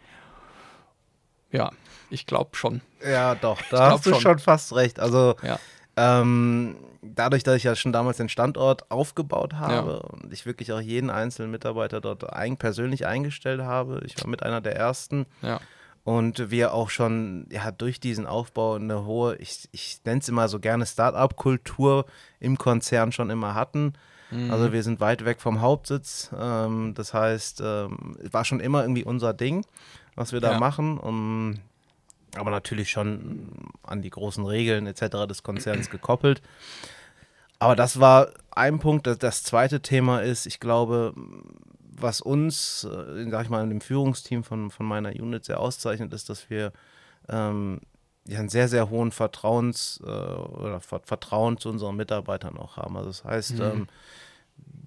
Ja, ich glaube schon. Ja, doch, da hast du schon. schon fast recht. Also ja. ähm, dadurch, dass ich ja schon damals den Standort aufgebaut habe ja. und ich wirklich auch jeden einzelnen Mitarbeiter dort ein, persönlich eingestellt habe, ich war mit einer der ersten. Ja und wir auch schon ja, durch diesen Aufbau eine hohe, ich, ich nenne es immer so gerne Start-up-Kultur im Konzern schon immer hatten. Mhm. Also wir sind weit weg vom Hauptsitz. Ähm, das heißt, ähm, es war schon immer irgendwie unser Ding, was wir da ja. machen. Um, aber natürlich schon an die großen Regeln etc. des Konzerns gekoppelt. Aber das war ein Punkt. Das, das zweite Thema ist, ich glaube, was uns, äh, sag ich mal, in dem Führungsteam von, von meiner Unit sehr auszeichnet, ist, dass wir ähm, ja, einen sehr, sehr hohen Vertrauens, äh, oder Vertrauen zu unseren Mitarbeitern auch haben. Also das heißt, mhm. ähm,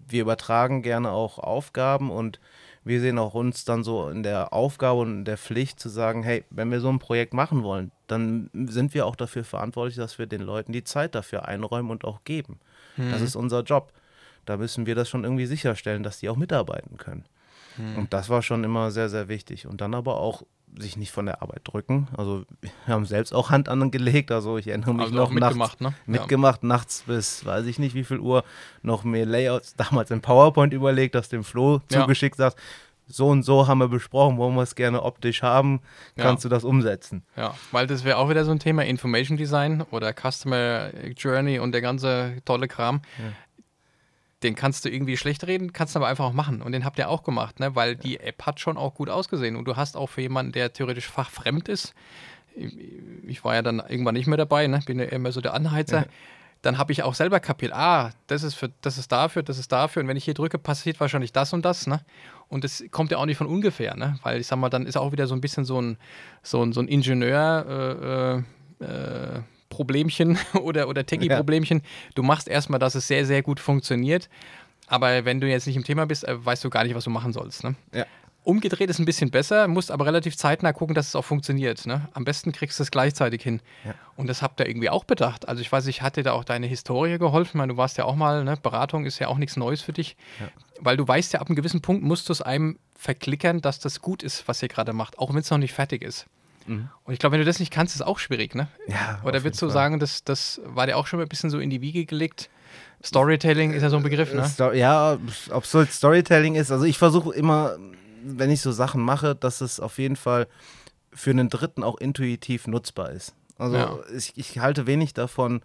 wir übertragen gerne auch Aufgaben und wir sehen auch uns dann so in der Aufgabe und in der Pflicht zu sagen, hey, wenn wir so ein Projekt machen wollen, dann sind wir auch dafür verantwortlich, dass wir den Leuten die Zeit dafür einräumen und auch geben. Mhm. Das ist unser Job da müssen wir das schon irgendwie sicherstellen, dass die auch mitarbeiten können. Hm. Und das war schon immer sehr, sehr wichtig. Und dann aber auch sich nicht von der Arbeit drücken. Also wir haben selbst auch Hand angelegt. Also ich erinnere mich also noch mitgemacht, nachts, ne? mitgemacht, nachts bis weiß ich nicht wie viel Uhr, noch mehr Layouts damals in PowerPoint überlegt, das dem Flo ja. zugeschickt sagt, so und so haben wir besprochen, wollen wir es gerne optisch haben, kannst ja. du das umsetzen. Ja, weil das wäre auch wieder so ein Thema Information Design oder Customer Journey und der ganze tolle Kram. Den kannst du irgendwie schlecht reden, kannst du aber einfach auch machen. Und den habt ihr auch gemacht, ne? weil die App hat schon auch gut ausgesehen. Und du hast auch für jemanden, der theoretisch fachfremd ist, ich war ja dann irgendwann nicht mehr dabei, ne? bin ja immer so der Anheizer. Ja. Dann habe ich auch selber kapiert, ah, das ist, für, das ist dafür, das ist dafür. Und wenn ich hier drücke, passiert wahrscheinlich das und das. Ne? Und das kommt ja auch nicht von ungefähr, ne? weil ich sag mal, dann ist auch wieder so ein bisschen so ein, so ein, so ein Ingenieur. Äh, äh, Problemchen oder, oder Techie-Problemchen. Ja. Du machst erstmal, dass es sehr, sehr gut funktioniert. Aber wenn du jetzt nicht im Thema bist, äh, weißt du gar nicht, was du machen sollst. Ne? Ja. Umgedreht ist ein bisschen besser, musst aber relativ zeitnah gucken, dass es auch funktioniert. Ne? Am besten kriegst du es gleichzeitig hin. Ja. Und das habt ihr irgendwie auch bedacht. Also ich weiß, ich hatte da auch deine Historie geholfen. Ich meine, du warst ja auch mal, ne? Beratung ist ja auch nichts Neues für dich. Ja. Weil du weißt ja, ab einem gewissen Punkt musst du es einem verklickern, dass das gut ist, was ihr gerade macht, auch wenn es noch nicht fertig ist. Mhm. Und ich glaube, wenn du das nicht kannst, ist es auch schwierig, ne? Ja. Oder würdest du sagen, das, das war dir auch schon ein bisschen so in die Wiege gelegt? Storytelling ist ja so ein Begriff, ne? Sto ja, ob es so Storytelling ist. Also ich versuche immer, wenn ich so Sachen mache, dass es auf jeden Fall für einen Dritten auch intuitiv nutzbar ist. Also ja. ich, ich halte wenig davon,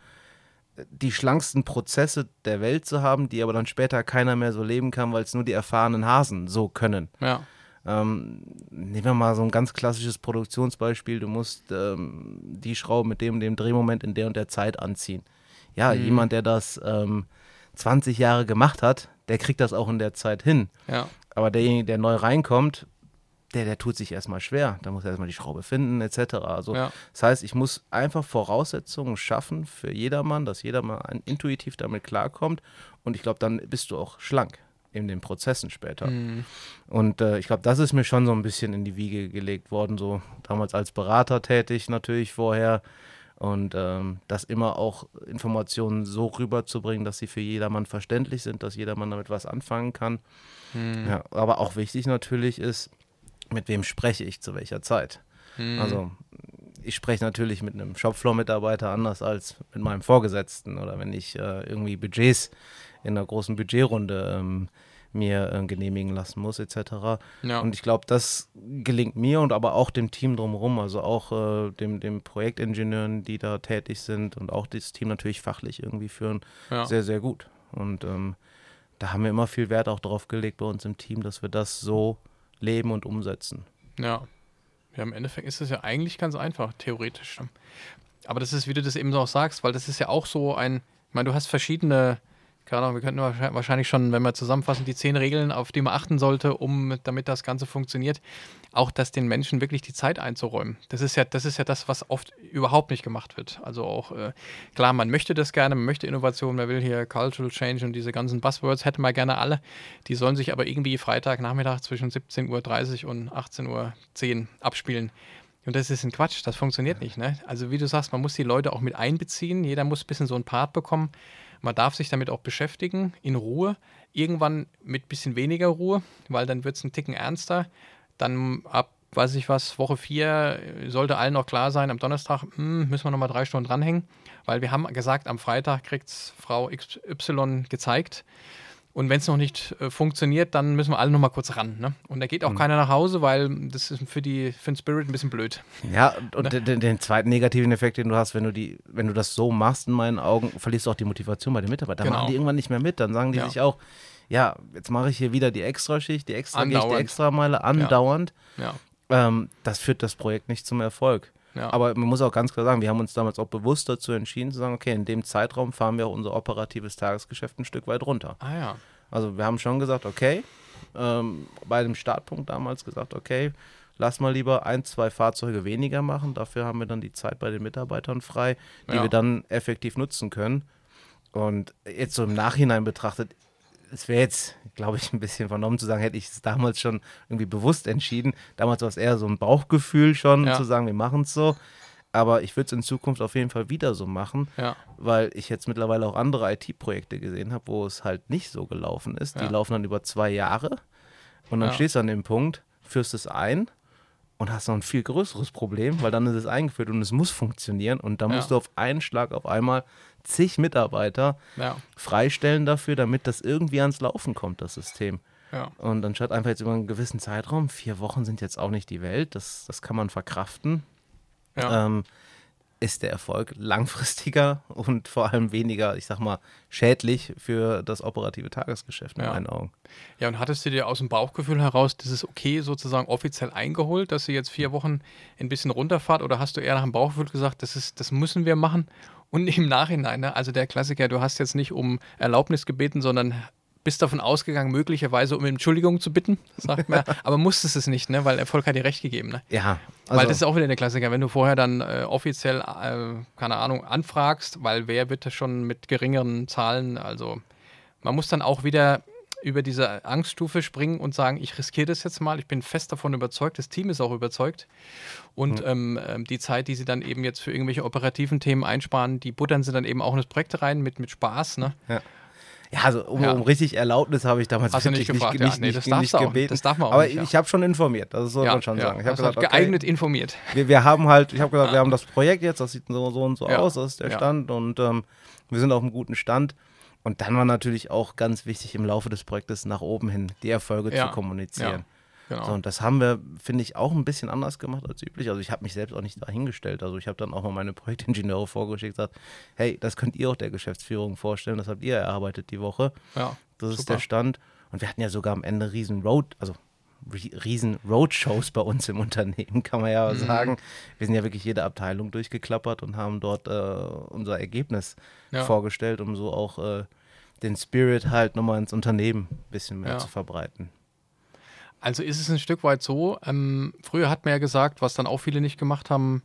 die schlanksten Prozesse der Welt zu haben, die aber dann später keiner mehr so leben kann, weil es nur die erfahrenen Hasen so können. Ja. Ähm, nehmen wir mal so ein ganz klassisches Produktionsbeispiel. Du musst ähm, die Schraube mit dem und dem Drehmoment in der und der Zeit anziehen. Ja, mhm. jemand, der das ähm, 20 Jahre gemacht hat, der kriegt das auch in der Zeit hin. Ja. Aber derjenige, der neu reinkommt, der, der tut sich erstmal schwer. Da muss er erstmal die Schraube finden, etc. Also Ja. das heißt, ich muss einfach Voraussetzungen schaffen für jedermann, dass jedermann intuitiv damit klarkommt. Und ich glaube, dann bist du auch schlank in den Prozessen später. Mhm. Und äh, ich glaube, das ist mir schon so ein bisschen in die Wiege gelegt worden, so damals als Berater tätig natürlich vorher. Und ähm, das immer auch Informationen so rüberzubringen, dass sie für jedermann verständlich sind, dass jedermann damit was anfangen kann. Mhm. Ja, aber auch wichtig natürlich ist, mit wem spreche ich zu welcher Zeit. Mhm. Also ich spreche natürlich mit einem Shopfloor-Mitarbeiter anders als mit meinem Vorgesetzten oder wenn ich äh, irgendwie Budgets in einer großen Budgetrunde ähm, mir äh, genehmigen lassen muss etc. ja. Und ich glaube, das gelingt mir und aber auch dem Team drumherum, also auch äh, dem, dem Projektingenieuren, die da tätig sind und auch das Team natürlich fachlich irgendwie führen, ja. sehr, sehr gut. Und ähm, da haben wir immer viel Wert auch drauf gelegt bei uns im Team, dass wir das so leben und umsetzen. Ja. Ja, im Endeffekt ist es ja eigentlich ganz einfach, theoretisch. Aber das ist, wie du das eben so auch sagst, weil das ist ja auch so ein, ich meine, du hast verschiedene, keine Ahnung, wir könnten wahrscheinlich- schon, wenn wir zusammenfassen, die zehn Regeln, auf die man achten sollte, um damit das Ganze funktioniert, auch das den Menschen wirklich die Zeit einzuräumen. Das ist ja, das ist ja das, was oft überhaupt nicht gemacht wird. Also auch, äh, klar, man möchte das gerne, man möchte Innovation, man will hier Cultural Change und diese ganzen Buzzwords hätten wir gerne alle. Die sollen sich aber irgendwie Freitagnachmittag zwischen 17.30 Uhr und 18.10 Uhr abspielen. Und das ist ein Quatsch, das funktioniert nicht. Ne? Also wie du sagst, man muss die Leute auch mit einbeziehen, jeder muss ein bisschen so einen Part bekommen. Man darf sich damit auch beschäftigen, in Ruhe. Irgendwann mit ein bisschen weniger Ruhe, weil dann wird es ein Ticken ernster. Dann ab, weiß ich was, Woche 4 sollte allen noch klar sein, am Donnerstag hm, müssen wir nochmal drei Stunden dranhängen, weil wir haben gesagt, am Freitag kriegt Frau XY gezeigt. Und wenn es noch nicht äh, funktioniert, dann müssen wir alle noch mal kurz ran. Ne? Und da geht auch keiner nach Hause, weil das ist für, die, für den Spirit ein bisschen blöd. Ja, und, und den, den zweiten negativen Effekt, den du hast, wenn du die, wenn du das so machst, in meinen Augen, verlierst du auch die Motivation bei den Mitarbeitern. Dann Genau. machen die irgendwann nicht mehr mit. Dann sagen die Ja. sich auch, ja, jetzt mache ich hier wieder die Extraschicht, die extra gehe ich die Andauernd. Extrameile andauernd. Ja, Ähm, das führt das Projekt nicht zum Erfolg. Ja. Aber man muss auch ganz klar sagen, wir haben uns damals auch bewusst dazu entschieden zu sagen, okay, in dem Zeitraum fahren wir auch unser operatives Tagesgeschäft ein Stück weit runter. ah ja. Also wir haben schon gesagt, okay, ähm, bei dem Startpunkt damals gesagt, okay, lass mal lieber ein, zwei Fahrzeuge weniger machen. Dafür haben wir dann die Zeit bei den Mitarbeitern frei, die Ja. wir dann effektiv nutzen können. Und jetzt so im Nachhinein betrachtet, es wäre jetzt, glaube ich, ein bisschen vernommen zu sagen, hätte ich es damals schon irgendwie bewusst entschieden. Damals war es eher so ein Bauchgefühl schon, Ja. zu sagen, wir machen es so. Aber ich würde es in Zukunft auf jeden Fall wieder so machen, Ja, weil ich jetzt mittlerweile auch andere IT-Projekte gesehen habe, wo es halt nicht so gelaufen ist. Die Ja. laufen dann über zwei Jahre und dann stehst du an dem Punkt, führst es ein und hast noch ein viel größeres Problem, weil dann ist es eingeführt und es muss funktionieren und dann Ja. musst du auf einen Schlag auf einmal zig Mitarbeiter ja, freistellen dafür, damit das irgendwie ans Laufen kommt, das System. ja. Und anstatt einfach jetzt über einen gewissen Zeitraum, vier Wochen sind jetzt auch nicht die Welt, das, das kann man verkraften, ja. ähm, ist der Erfolg langfristiger und vor allem weniger, ich sag mal, schädlich für das operative Tagesgeschäft in Ja. meinen Augen. Ja, und hattest du dir aus dem Bauchgefühl heraus dieses Okay sozusagen offiziell eingeholt, dass ihr jetzt vier Wochen ein bisschen runterfahrt oder hast du eher nach dem Bauchgefühl gesagt, das, ist, das müssen wir machen? Und im Nachhinein, ne? also der Klassiker, du hast jetzt nicht um Erlaubnis gebeten, sondern bist davon ausgegangen, möglicherweise um Entschuldigung zu bitten, sagt man, aber musstest es nicht, ne? weil Erfolg hat dir recht gegeben. Ne? Ja, weil also, das ist auch wieder der Klassiker, wenn du vorher dann äh, offiziell, äh, keine Ahnung, anfragst, weil wer wird das schon mit geringeren Zahlen, also man muss dann auch wieder über diese Angststufe springen und sagen, ich riskiere das jetzt mal, ich bin fest davon überzeugt, das Team ist auch überzeugt und ähm, ähm, die Zeit, die sie dann eben jetzt für irgendwelche operativen Themen einsparen, die buttern sie dann eben auch in das Projekt rein mit, mit Spaß, ne? ja, also um, Ja. um richtig Erlaubnis habe ich damals Hast du nicht gefragt, nicht, ja. Nee, das nicht, gebeten. Das darf man auch Aber nicht, ja. ich habe schon informiert, das soll man schon sagen. Ich habe gesagt, okay, geeignet informiert. wir, wir haben halt, ich habe gesagt, wir haben das Projekt jetzt, das sieht so, so und so Ja. aus, das ist der Ja. Stand und ähm, wir sind auf einem guten Stand. Und dann war natürlich auch ganz wichtig, im Laufe des Projektes nach oben hin die Erfolge Ja. zu kommunizieren. Genau. So, und das haben wir, finde ich, auch ein bisschen anders gemacht als üblich. Also ich habe mich selbst auch nicht dahingestellt. Also ich habe dann auch mal meine Projektingenieure vorgeschickt und gesagt, hey, das könnt ihr auch der Geschäftsführung vorstellen, das habt ihr erarbeitet die Woche. ja, Das ist super. der Stand. Und wir hatten ja sogar am Ende riesen Road, also ri- riesen Roadshows bei uns im Unternehmen, kann man Mhm. ja sagen. Wir sind ja wirklich jede Abteilung durchgeklappert und haben dort äh, unser Ergebnis Ja. vorgestellt, um so auch äh, den Spirit halt nochmal ins Unternehmen ein bisschen mehr Ja. zu verbreiten. Also ist es ein Stück weit so, ähm, früher hat man ja gesagt, was dann auch viele nicht gemacht haben,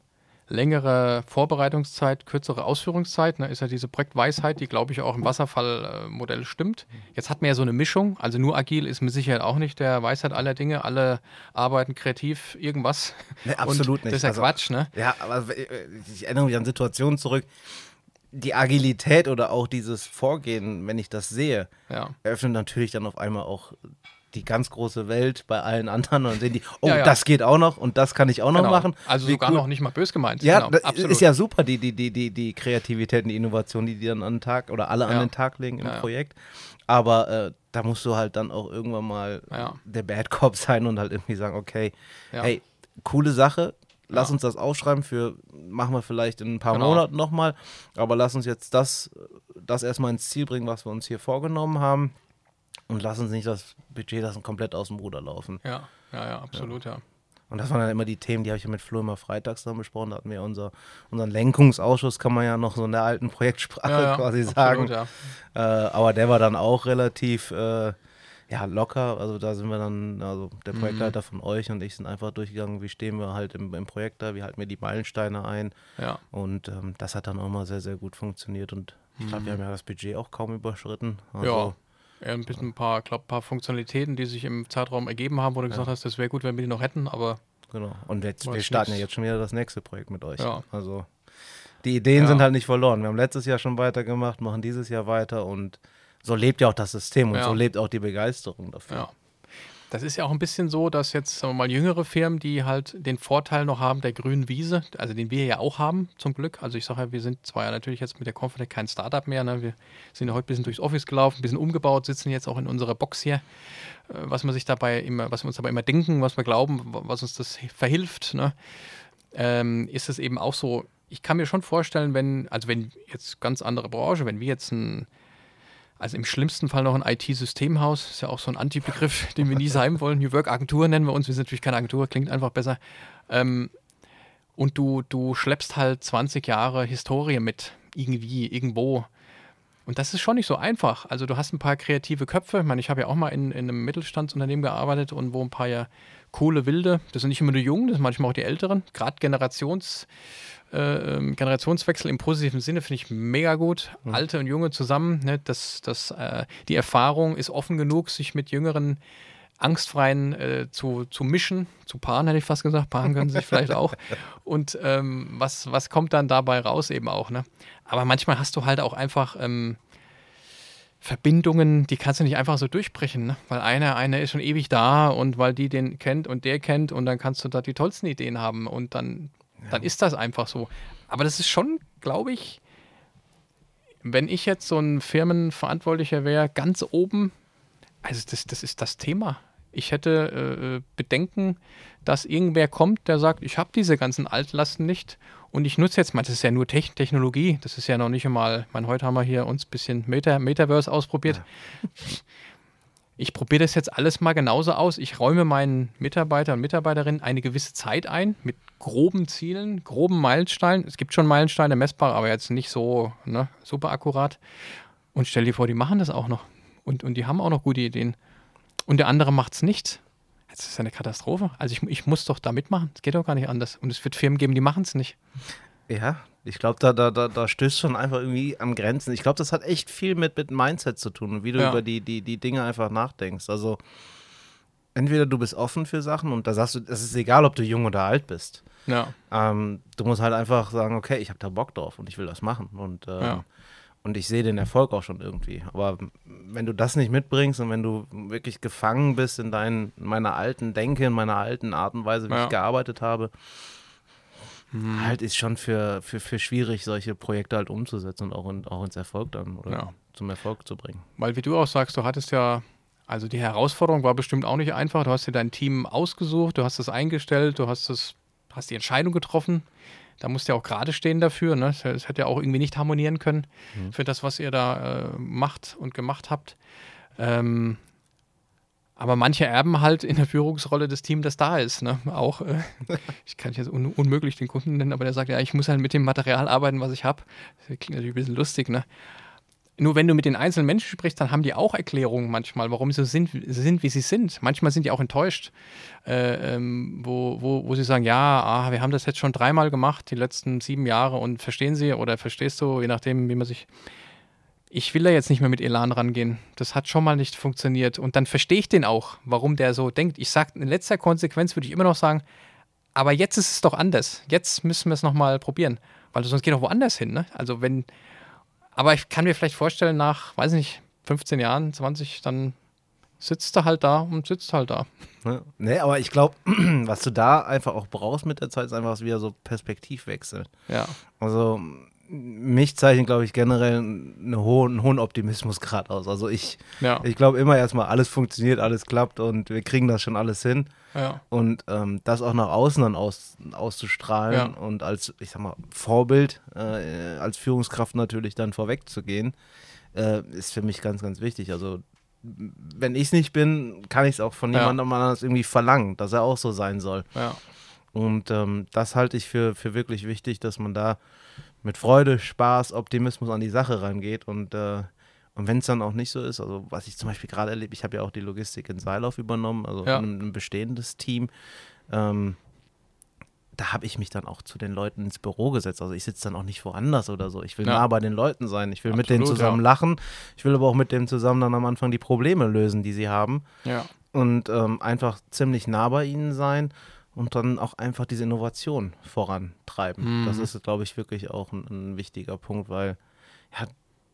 längere Vorbereitungszeit, kürzere Ausführungszeit, ne, ist ja diese Projektweisheit, die glaube ich auch im Wasserfallmodell stimmt. Jetzt hat man ja so eine Mischung, also nur agil ist mit Sicherheit auch nicht der Weisheit aller Dinge, alle arbeiten kreativ irgendwas. Nee, absolut Und nicht. Das ist ja Also, Quatsch, ne? Ja, aber äh, ich erinnere mich an Situationen zurück. Die Agilität oder auch dieses Vorgehen, wenn ich das sehe, Ja. eröffnet natürlich dann auf einmal auch die ganz große Welt bei allen anderen und dann sehen die, oh, Ja, ja. das geht auch noch und das kann ich auch noch Genau. machen. Also Wie sogar cool. noch nicht mal bös gemeint. Ja, genau, das absolut. ist ja super, die, die, die, die, die Kreativität und die Innovation, die die dann an den Tag oder alle an Ja. den Tag legen im. Projekt. Aber äh, da musst du halt dann auch irgendwann mal der Bad Cop sein und halt irgendwie sagen, okay, hey, coole Sache, lass uns das aufschreiben für, machen wir vielleicht in ein paar Genau. Monaten nochmal, aber lass uns jetzt das, das erstmal ins Ziel bringen, was wir uns hier vorgenommen haben und lass uns nicht das Budget lassen komplett aus dem Ruder laufen. Ja, ja, ja, absolut, ja. Und das waren dann immer die Themen, die habe ich ja mit Flo immer freitags dann besprochen. Da hatten wir unser, unseren Lenkungsausschuss, kann man ja noch so in der alten Projektsprache Ja, ja, quasi absolut, sagen. ja. Äh, aber der war dann auch relativ äh, ja, locker. Also da sind wir dann, also der Mhm. Projektleiter von euch und ich sind einfach durchgegangen, wie stehen wir halt im, im Projekt da, wie halten wir die Meilensteine ein. ja. Und ähm, das hat dann auch mal sehr, sehr gut funktioniert. Und ich glaube, wir haben ja das Budget auch kaum überschritten. Ja, Also, eher ein bisschen ein paar, glaub, paar Funktionalitäten, die sich im Zeitraum ergeben haben, wo du gesagt hast, das wäre gut, wenn wir die noch hätten, aber Genau. Und jetzt, wir starten nix. ja jetzt schon wieder das nächste Projekt mit euch. Ja. Also die Ideen Ja. sind halt nicht verloren. Wir haben letztes Jahr schon weitergemacht, machen dieses Jahr weiter und so lebt ja auch das System und Ja. so lebt auch die Begeisterung dafür. Das ist ja auch ein bisschen so, dass jetzt sagen wir mal jüngere Firmen, die halt den Vorteil noch haben der grünen Wiese, also den wir ja auch haben, zum Glück. Also ich sage ja, wir sind zwar ja natürlich jetzt mit der Confident kein Startup mehr, ne? wir sind ja heute ein bisschen durchs Office gelaufen, ein bisschen umgebaut, sitzen jetzt auch in unserer Box hier, äh, was man sich dabei immer, was wir uns dabei immer denken, was wir glauben, wa- was uns das verhilft, ne? ähm, ist es eben auch so, ich kann mir schon vorstellen, wenn, also wenn jetzt ganz andere Branche, wenn wir jetzt ein also im schlimmsten Fall noch ein IT-Systemhaus, ist ja auch so ein Anti-Begriff, den wir nie sein wollen. New Work-Agentur nennen wir uns, wir sind natürlich keine Agentur, klingt einfach besser. Ähm, und du, du schleppst halt 20 Jahre Historie mit, irgendwie, irgendwo. Und das ist schon nicht so einfach. Also du hast ein paar kreative Köpfe. Ich meine, ich habe ja auch mal in, in einem Mittelstandsunternehmen gearbeitet und wo ein paar ja coole Wilde, das sind nicht immer nur die Jungen, das sind manchmal auch die Älteren. Gerade Generations, äh, ähm, Generationswechsel im positiven Sinne finde ich mega gut. Alte und Junge zusammen. Ne? Das, das, äh, die Erfahrung ist offen genug, sich mit jüngeren angstfreien äh, zu, zu mischen, zu paaren hätte ich fast gesagt, paaren können sie sich vielleicht auch. Und ähm, was, was kommt dann dabei raus eben auch, ne? Aber manchmal hast du halt auch einfach ähm, Verbindungen, die kannst du nicht einfach so durchbrechen, ne? weil einer, einer ist schon ewig da und weil die den kennt und der kennt und dann kannst du da die tollsten Ideen haben und dann, dann ist das einfach so. Aber das ist schon, glaube ich, wenn ich jetzt so ein Firmenverantwortlicher wäre, ganz oben, also das, das ist das Thema. Ich hätte äh, Bedenken, dass irgendwer kommt, der sagt, ich habe diese ganzen Altlasten nicht und ich nutze jetzt mal, das ist ja nur Techn Technologie, das ist ja noch nicht einmal, ich meine, heute haben wir hier uns ein bisschen Meta Metaverse ausprobiert. Ich probiere das jetzt alles mal genauso aus. Ich räume meinen Mitarbeitern und Mitarbeiterinnen eine gewisse Zeit ein mit groben Zielen, groben Meilensteinen. Es gibt schon Meilensteine messbar, aber jetzt nicht so ne, super akkurat. Und stell dir vor, die machen das auch noch. Und, und die haben auch noch gute Ideen. Und der andere macht es nicht. Das ist eine Katastrophe. Also ich, ich muss doch da mitmachen. Es geht doch gar nicht anders. Und es wird Firmen geben, die machen es nicht. Ja, ich glaube, da, da, da, da stößt schon einfach irgendwie an Grenzen. Ich glaube, das hat echt viel mit, mit Mindset zu tun und wie du Ja. über die, die, die Dinge einfach nachdenkst. Also, entweder du bist offen für Sachen und da sagst du, es ist egal, ob du jung oder alt bist. Ja, Ähm, du musst halt einfach sagen, okay, ich habe da Bock drauf und ich will das machen. Und, ähm, Ja. und ich sehe den Erfolg auch schon irgendwie. Aber wenn du das nicht mitbringst und wenn du wirklich gefangen bist in, dein, in meiner alten Denke, in meiner alten Art und Weise, wie Ja. ich gearbeitet habe, halt ist schon für, für, für schwierig, solche Projekte halt umzusetzen und auch, in, auch ins Erfolg dann oder Ja. zum Erfolg zu bringen. weil wie du auch sagst, du hattest ja, also die Herausforderung war bestimmt auch nicht einfach. Du hast dir dein Team ausgesucht, du hast es eingestellt, du hast es, hast die Entscheidung getroffen. Da musst du ja auch gerade stehen dafür. Ne? Es hätte ja auch irgendwie nicht harmonieren können für das, was ihr da äh, macht und gemacht habt. Ähm, aber manche erben halt in der Führungsrolle das Team, das da ist. Ne? Auch, äh, ich kann jetzt un unmöglich den Kunden nennen, aber der sagt, ja, ich muss halt mit dem Material arbeiten, was ich habe. Das klingt natürlich ein bisschen lustig, ne? nur wenn du mit den einzelnen Menschen sprichst, dann haben die auch Erklärungen manchmal, warum sie so sind, sind wie sie sind. Manchmal sind die auch enttäuscht, äh, ähm, wo, wo, wo sie sagen, ja, ah, wir haben das jetzt schon dreimal gemacht, die letzten sieben Jahre und verstehen sie oder verstehst du, je nachdem, wie man sich ich will da jetzt nicht mehr mit Elan rangehen. Das hat schon mal nicht funktioniert. Und dann verstehe ich den auch, warum der so denkt. Ich sage, in letzter Konsequenz würde ich immer noch sagen, aber jetzt ist es doch anders. Jetzt müssen wir es nochmal probieren. Weil sonst geht doch woanders hin. Ne? Also wenn, aber ich kann mir vielleicht vorstellen, nach, weiß nicht, 15 Jahren, 20, dann sitzt er halt da und sitzt halt da. Ne, nee, aber ich glaube, was du da einfach auch brauchst mit der Zeit, ist einfach wieder so Perspektivwechsel. Ja. Also mich zeichnet, glaube ich, generell einen hohen, einen hohen Optimismusgrad aus. Also ich, ja. ich glaube immer erstmal, alles funktioniert, alles klappt und wir kriegen das schon alles hin. Ja. Und ähm, das auch nach außen dann aus, auszustrahlen Ja. und als, ich sag mal, Vorbild, äh, als Führungskraft natürlich dann vorwegzugehen, äh, ist für mich ganz, ganz wichtig. Also wenn ich es nicht bin, kann ich es auch von jemandem anders irgendwie verlangen, dass er auch so sein soll. Und ähm, das halte ich für, für wirklich wichtig, dass man da mit Freude, Spaß, Optimismus an die Sache rangeht. Und, äh, und wenn es dann auch nicht so ist, also was ich zum Beispiel gerade erlebe, ich habe ja auch die Logistik in Seilauf übernommen, also Ja. ein, ein bestehendes Team. Ähm, da habe ich mich dann auch zu den Leuten ins Büro gesetzt. Also ich sitze dann auch nicht woanders oder so. Ich will Ja. nah bei den Leuten sein. Ich will mit denen Absolut, zusammen ja. lachen. Ich will aber auch mit denen zusammen dann am Anfang die Probleme lösen, die sie haben Ja. und ähm, einfach ziemlich nah bei ihnen sein und dann auch einfach diese Innovation vorantreiben. Mhm. Das ist, glaube ich, wirklich auch ein, ein wichtiger Punkt, weil ja,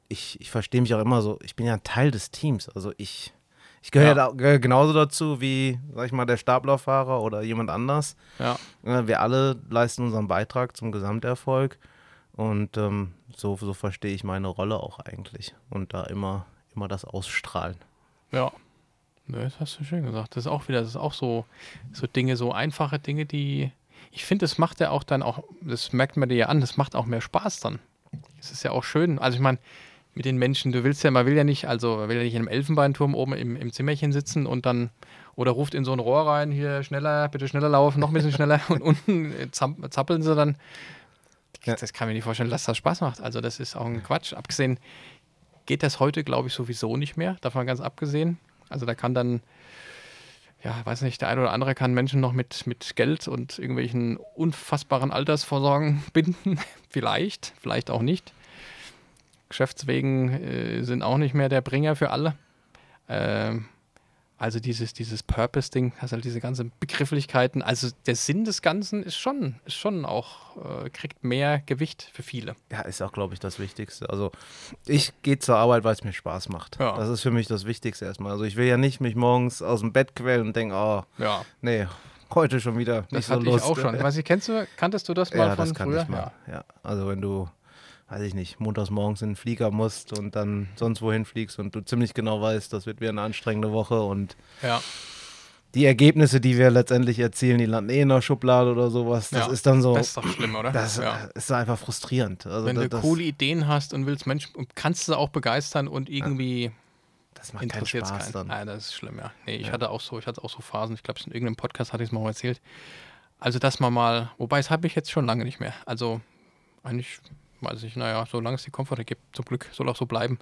ich, ich verstehe mich auch immer so, ich bin ja ein Teil des Teams. Also ich, ich gehöre Ja. da, gehöre genauso dazu wie, sag ich mal, der Staplerfahrer oder jemand anders. Ja. Ja, wir alle leisten unseren Beitrag zum Gesamterfolg und ähm, so, so verstehe ich meine Rolle auch eigentlich und da immer, immer das ausstrahlen. Ja. Ne, das hast du schön gesagt. Das ist auch wieder, das ist auch so, so Dinge, so einfache Dinge, die. Ich finde, das macht ja auch dann auch, das merkt man dir ja an, das macht auch mehr Spaß dann. Es ist ja auch schön. Also ich meine, mit den Menschen, du willst ja, man will ja nicht, also man will ja nicht in einem Elfenbeinturm oben im, im Zimmerchen sitzen und dann oder ruft in so ein Rohr rein, hier schneller, bitte schneller laufen, noch ein bisschen schneller und unten äh, zapp- zappeln sie dann. Ja. Das kann mir nicht vorstellen, dass das Spaß macht. Also das ist auch ein Quatsch. Abgesehen geht das heute, glaube ich, sowieso nicht mehr. Davon ganz abgesehen. Also da kann dann, ja, weiß nicht, der eine oder andere kann Menschen noch mit, mit Geld und irgendwelchen unfassbaren Altersvorsorgen binden. vielleicht, vielleicht auch nicht. Geschäftswegen äh, sind auch nicht mehr der Bringer für alle. Ähm, also dieses, dieses Purpose-Ding, also halt diese ganzen Begrifflichkeiten. Also der Sinn des Ganzen ist schon, ist schon auch, äh, kriegt mehr Gewicht für viele. Ja, ist auch, glaube ich, das Wichtigste. Also ich gehe zur Arbeit, weil es mir Spaß macht. Ja. Das ist für mich das Wichtigste erstmal. Also ich will ja nicht mich morgens aus dem Bett quälen und denken, oh, Ja, nee, heute schon wieder nicht das so hatte Lust. ich auch schon. Weiß ich, kennst du, kanntest du das mal ja, von das kann früher? ich mal. Ja. Also wenn du, weiß ich nicht, montags morgens in den Flieger musst und dann sonst wohin fliegst und du ziemlich genau weißt, das wird wieder eine anstrengende Woche und Ja. die Ergebnisse, die wir letztendlich erzielen, die landen eh in der Schublade oder sowas. Das Ja, ist dann so, Das ist doch schlimm, oder? das ja. ist einfach frustrierend. Also Wenn da- du das, coole Ideen hast und willst Menschen und kannst sie auch begeistern und irgendwie das macht keinen interessiert es Spaß keinen. dann. Nein, das ist schlimm, ja. Nee, ich hatte auch so, ich hatte auch so Phasen, ich glaube, in irgendeinem Podcast hatte ich es mal erzählt. Also, dass man mal, wobei es habe ich jetzt schon lange nicht mehr. Also, eigentlich weiß ich, naja, solange es die Komforte gibt, zum Glück soll auch so bleiben.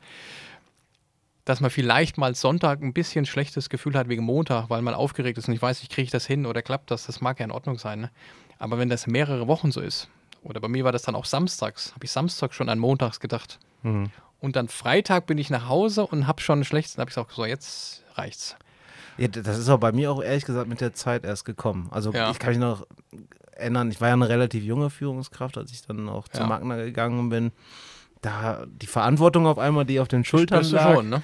Dass man vielleicht mal Sonntag ein bisschen schlechtes Gefühl hat wegen Montag, weil man aufgeregt ist und ich weiß, ich kriege ich das hin oder klappt das, das mag ja in Ordnung sein. Ne? Aber wenn das mehrere Wochen so ist, oder bei mir war das dann auch samstags, habe ich samstags schon an montags gedacht. Mhm. Und dann Freitag bin ich nach Hause und habe schon schlecht, dann habe ich gesagt, so jetzt reicht's. Ja, das ist auch bei mir auch ehrlich gesagt mit der Zeit erst gekommen. Also Ja. ich kann mich noch erinnern, ich war ja eine relativ junge Führungskraft, als ich dann auch zu Ja. Magna gegangen bin. Da die Verantwortung auf einmal, die auf den Schultern Spürst du lag, schon, ne?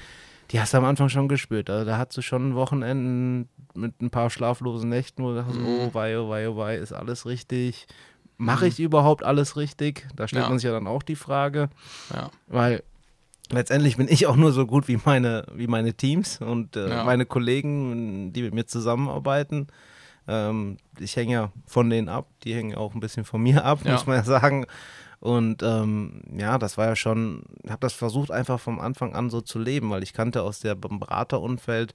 die hast du am Anfang schon gespürt. Also da hast du schon Wochenenden mit ein paar schlaflosen Nächten, wo du dachtest, Mhm. oh wei, oh wei, oh wei, ist alles richtig? Mache ich überhaupt alles richtig? Da stellt Ja. man sich ja dann auch die Frage, Ja. weil letztendlich bin ich auch nur so gut wie meine, wie meine Teams und äh, Ja. meine Kollegen, die mit mir zusammenarbeiten. Ähm, ich hänge ja von denen ab, die hängen auch ein bisschen von mir ab, Ja. muss man ja sagen. Und ähm, ja, das war ja schon, ich habe das versucht einfach vom Anfang an so zu leben, weil ich kannte aus der Beraterumfeld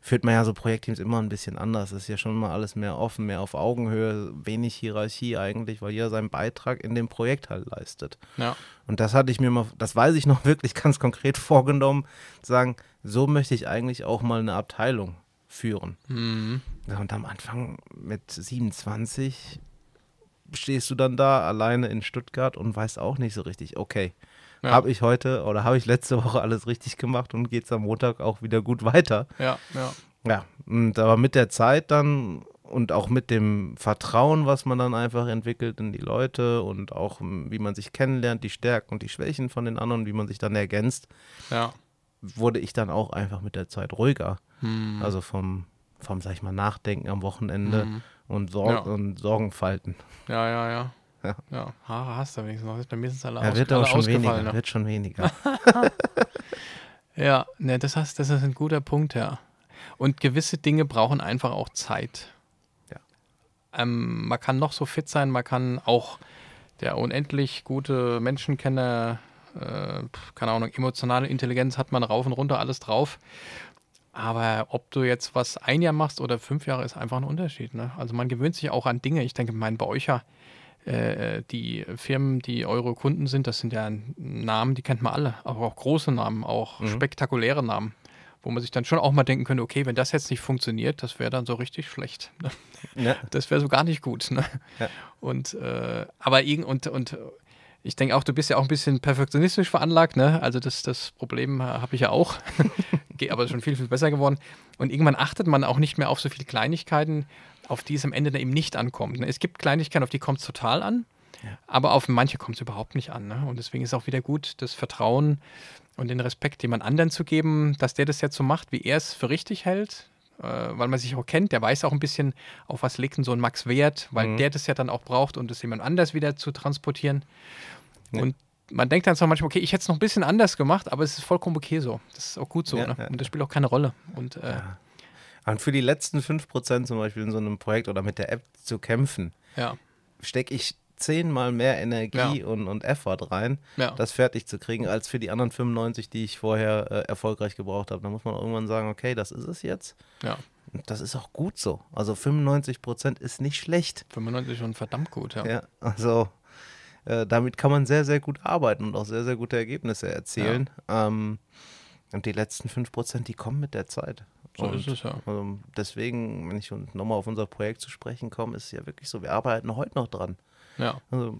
führt man ja so Projektteams immer ein bisschen anders. Es ist ja schon mal alles mehr offen, mehr auf Augenhöhe, wenig Hierarchie eigentlich, weil jeder seinen Beitrag in dem Projekt halt leistet. Ja. Und das hatte ich mir mal, das weiß ich noch wirklich ganz konkret vorgenommen, zu sagen, so möchte ich eigentlich auch mal eine Abteilung führen. Mhm. Und am Anfang mit 27 stehst du dann da alleine in Stuttgart und weißt auch nicht so richtig, okay, Ja. habe ich heute oder habe ich letzte Woche alles richtig gemacht und geht es am Montag auch wieder gut weiter. Ja, ja. Ja, und aber mit der Zeit dann und auch mit dem Vertrauen, was man dann einfach entwickelt in die Leute und auch wie man sich kennenlernt, die Stärken und die Schwächen von den anderen, wie man sich dann ergänzt, Ja. wurde ich dann auch einfach mit der Zeit ruhiger. Mhm. Also vom, vom, sag ich mal, Nachdenken am Wochenende Mhm. und, Sor Ja. und Sorgenfalten. Ja, ja, ja. Ja. Ja, Haare hast du wenigstens noch. Bei mir sind alle, Er wird auch schon weniger. Ne? Wird schon weniger. Ja, ne, das, heißt, das ist ein guter Punkt, ja. Und gewisse Dinge brauchen einfach auch Zeit. Ja. Ähm, man kann noch so fit sein, man kann auch der unendlich gute Menschenkenner, äh, keine Ahnung, emotionale Intelligenz hat man rauf und runter alles drauf. Aber ob du jetzt was ein Jahr machst oder fünf Jahre, ist einfach ein Unterschied. Ne? Also man gewöhnt sich auch an Dinge. Ich denke, mein bei euch ja, äh, die Firmen, die eure Kunden sind, das sind ja Namen, die kennt man alle, aber auch große Namen, auch Mhm. spektakuläre Namen, wo man sich dann schon auch mal denken könnte, okay, wenn das jetzt nicht funktioniert, das wäre dann so richtig schlecht. Ne? ja. Das wäre so gar nicht gut. Ne? Ja. Und äh, aber irgend und, und ich denke auch, du bist ja auch ein bisschen perfektionistisch veranlagt, ne? Also das, das Problem habe ich ja auch. Aber schon viel, viel besser geworden. Und irgendwann achtet man auch nicht mehr auf so viele Kleinigkeiten, auf die es am Ende dann eben nicht ankommt. Ne? Es gibt Kleinigkeiten, auf die kommt es total an, Ja. aber auf manche kommt es überhaupt nicht an. Ne? Und deswegen ist auch wieder gut, das Vertrauen und den Respekt jemand anderen zu geben, dass der das jetzt so macht, wie er es für richtig hält, äh, weil man sich auch kennt, der weiß auch ein bisschen, auf was legt denn so ein Max Wert, weil Mhm. der das ja dann auch braucht, um das jemand anders wieder zu transportieren. Ja. Und man denkt dann zwar manchmal, okay, ich hätte es noch ein bisschen anders gemacht, aber es ist vollkommen okay so. Das ist auch gut so. Ja, ne? ja, Und das spielt auch keine Rolle. Und äh. Und für die letzten 5% zum Beispiel in so einem Projekt oder mit der App zu kämpfen, ja, stecke ich zehnmal mehr Energie Ja. und, und Effort rein, ja, das fertig zu kriegen, als für die anderen 95, die ich vorher äh, erfolgreich gebraucht habe. Da muss man irgendwann sagen, okay, das ist es jetzt. ja. Das ist auch gut so. Also 95% ist nicht schlecht. 95 schon verdammt gut, ja. Ja, also äh, damit kann man sehr, sehr gut arbeiten und auch sehr, sehr gute Ergebnisse erzielen. Ähm, und die letzten 5%, die kommen mit der Zeit. So und, ist es ja. Also deswegen, wenn ich nochmal auf unser Projekt zu sprechen komme, ist es ja wirklich so, wir arbeiten heute noch dran. Ja, Also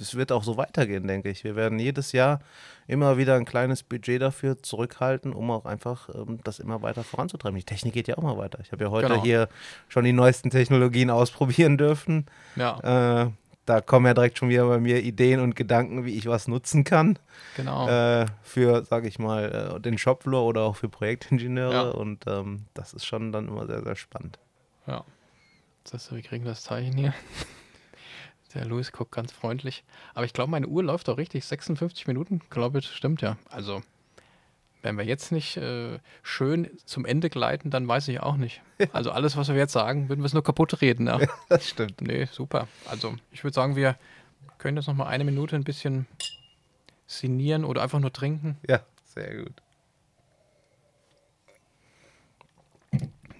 es wird auch so weitergehen, denke ich. Wir werden jedes Jahr immer wieder ein kleines Budget dafür zurückhalten, um auch einfach ähm, das immer weiter voranzutreiben. Die Technik geht ja auch mal weiter. Ich habe ja heute Genau. hier schon die neuesten Technologien ausprobieren dürfen. ja, Äh, da kommen ja direkt schon wieder bei mir Ideen und Gedanken, wie ich was nutzen kann. genau. Äh, für, sage ich mal, äh, den Shopfloor oder auch für Projektingenieure. Ja. Und ähm, das ist schon dann immer sehr, sehr spannend. Ja. Das, wir kriegen das Zeichen hier. Der Luis guckt ganz freundlich. Aber ich glaube, meine Uhr läuft doch richtig. 56 Minuten, glaube ich, stimmt ja. Also, wenn wir jetzt nicht äh, schön zum Ende gleiten, dann weiß ich auch nicht. Also, alles, was wir jetzt sagen, würden wir es nur kaputt reden. Ja. Das stimmt. Nee, super. Also, ich würde sagen, wir können jetzt noch mal eine Minute ein bisschen sinnieren oder einfach nur trinken. Ja, sehr gut.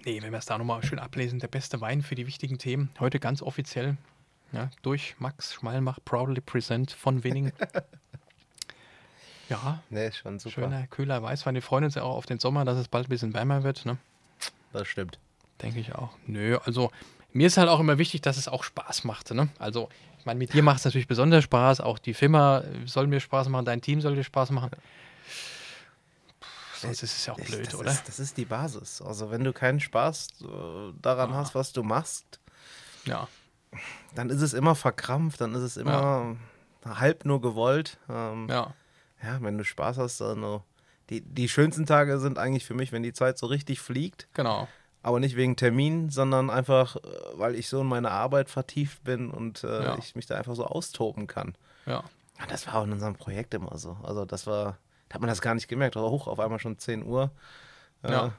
Nee, wenn wir es da nochmal schön ablesen, der beste Wein für die wichtigen Themen. Heute ganz offiziell ja, durch Max Schmalmach, proudly present von Winning. ja, Nee, ist schon super. schöner, kühler Weißwein. Wir freuen uns ja auch auf den Sommer, dass es bald ein bisschen wärmer wird. Ne? Das stimmt. Denke ich auch. Nö, also mir ist halt auch immer wichtig, dass es auch Spaß macht. Ne? Also, ich meine, mit dir macht es natürlich besonders Spaß. Auch die Firma soll mir Spaß machen, dein Team soll dir Spaß machen. Sonst ist es ja auch blöd, das oder? Ist, das ist die Basis. Also wenn du keinen Spaß äh, daran Ah. hast, was du machst, Ja, dann ist es immer verkrampft, dann ist es immer halb nur gewollt. Ähm, ja. Ja, wenn du Spaß hast, dann äh, die, die schönsten Tage sind eigentlich für mich, wenn die Zeit so richtig fliegt, genau. aber nicht wegen Termin, sondern einfach, äh, weil ich so in meine Arbeit vertieft bin und äh, Ja. ich mich da einfach so austoben kann. Ja, Ja, das war auch in unserem Projekt immer so. Also das war, da hat man das gar nicht gemerkt. Aber hoch, auf einmal schon 10 Uhr. Äh, Ja.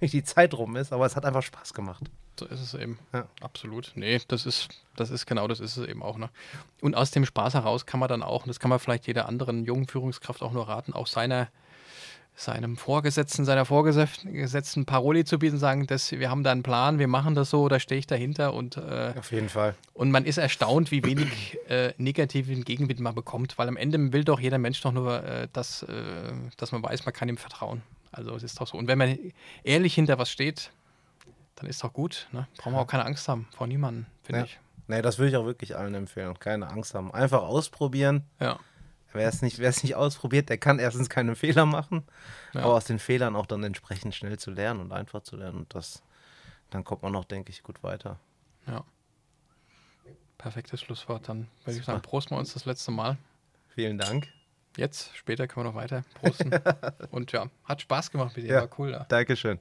Wie die Zeit rum ist, aber es hat einfach Spaß gemacht. So ist es eben. Ja. Absolut. Nee, das ist, das ist genau, das ist es eben auch. Ne? Und aus dem Spaß heraus kann man dann auch, und das kann man vielleicht jeder anderen jungen Führungskraft auch nur raten, auch seiner seinem Vorgesetzten, seiner Vorgesetzten Paroli zu bieten, sagen, dass wir haben da einen Plan, wir machen das so, da stehe ich dahinter und äh, auf jeden Fall. Und man ist erstaunt, wie wenig äh, negativen Gegenwind man bekommt, weil am Ende will doch jeder Mensch doch nur, äh, dass, äh, dass man weiß, man kann ihm vertrauen. Also es ist doch so. Und wenn man ehrlich hinter was steht, dann ist doch gut. Ne? Brauchen wir auch keine Angst haben vor niemandem, finde ja. ich. Nee, das würde ich auch wirklich allen empfehlen. Keine Angst haben. Einfach ausprobieren. Ja. Wer es nicht, nicht ausprobiert, der kann erstens keine Fehler machen, ja. aber aus den Fehlern auch dann entsprechend schnell zu lernen und einfach zu lernen. Und das, dann kommt man noch, denke ich, gut weiter. Ja. Perfektes Schlusswort. Dann würde ich sagen, prosten wir uns das letzte Mal. Vielen Dank. Jetzt, später können wir noch weiter prosten. und ja, hat Spaß gemacht mit dir, ja, war cool. Ja. Dankeschön.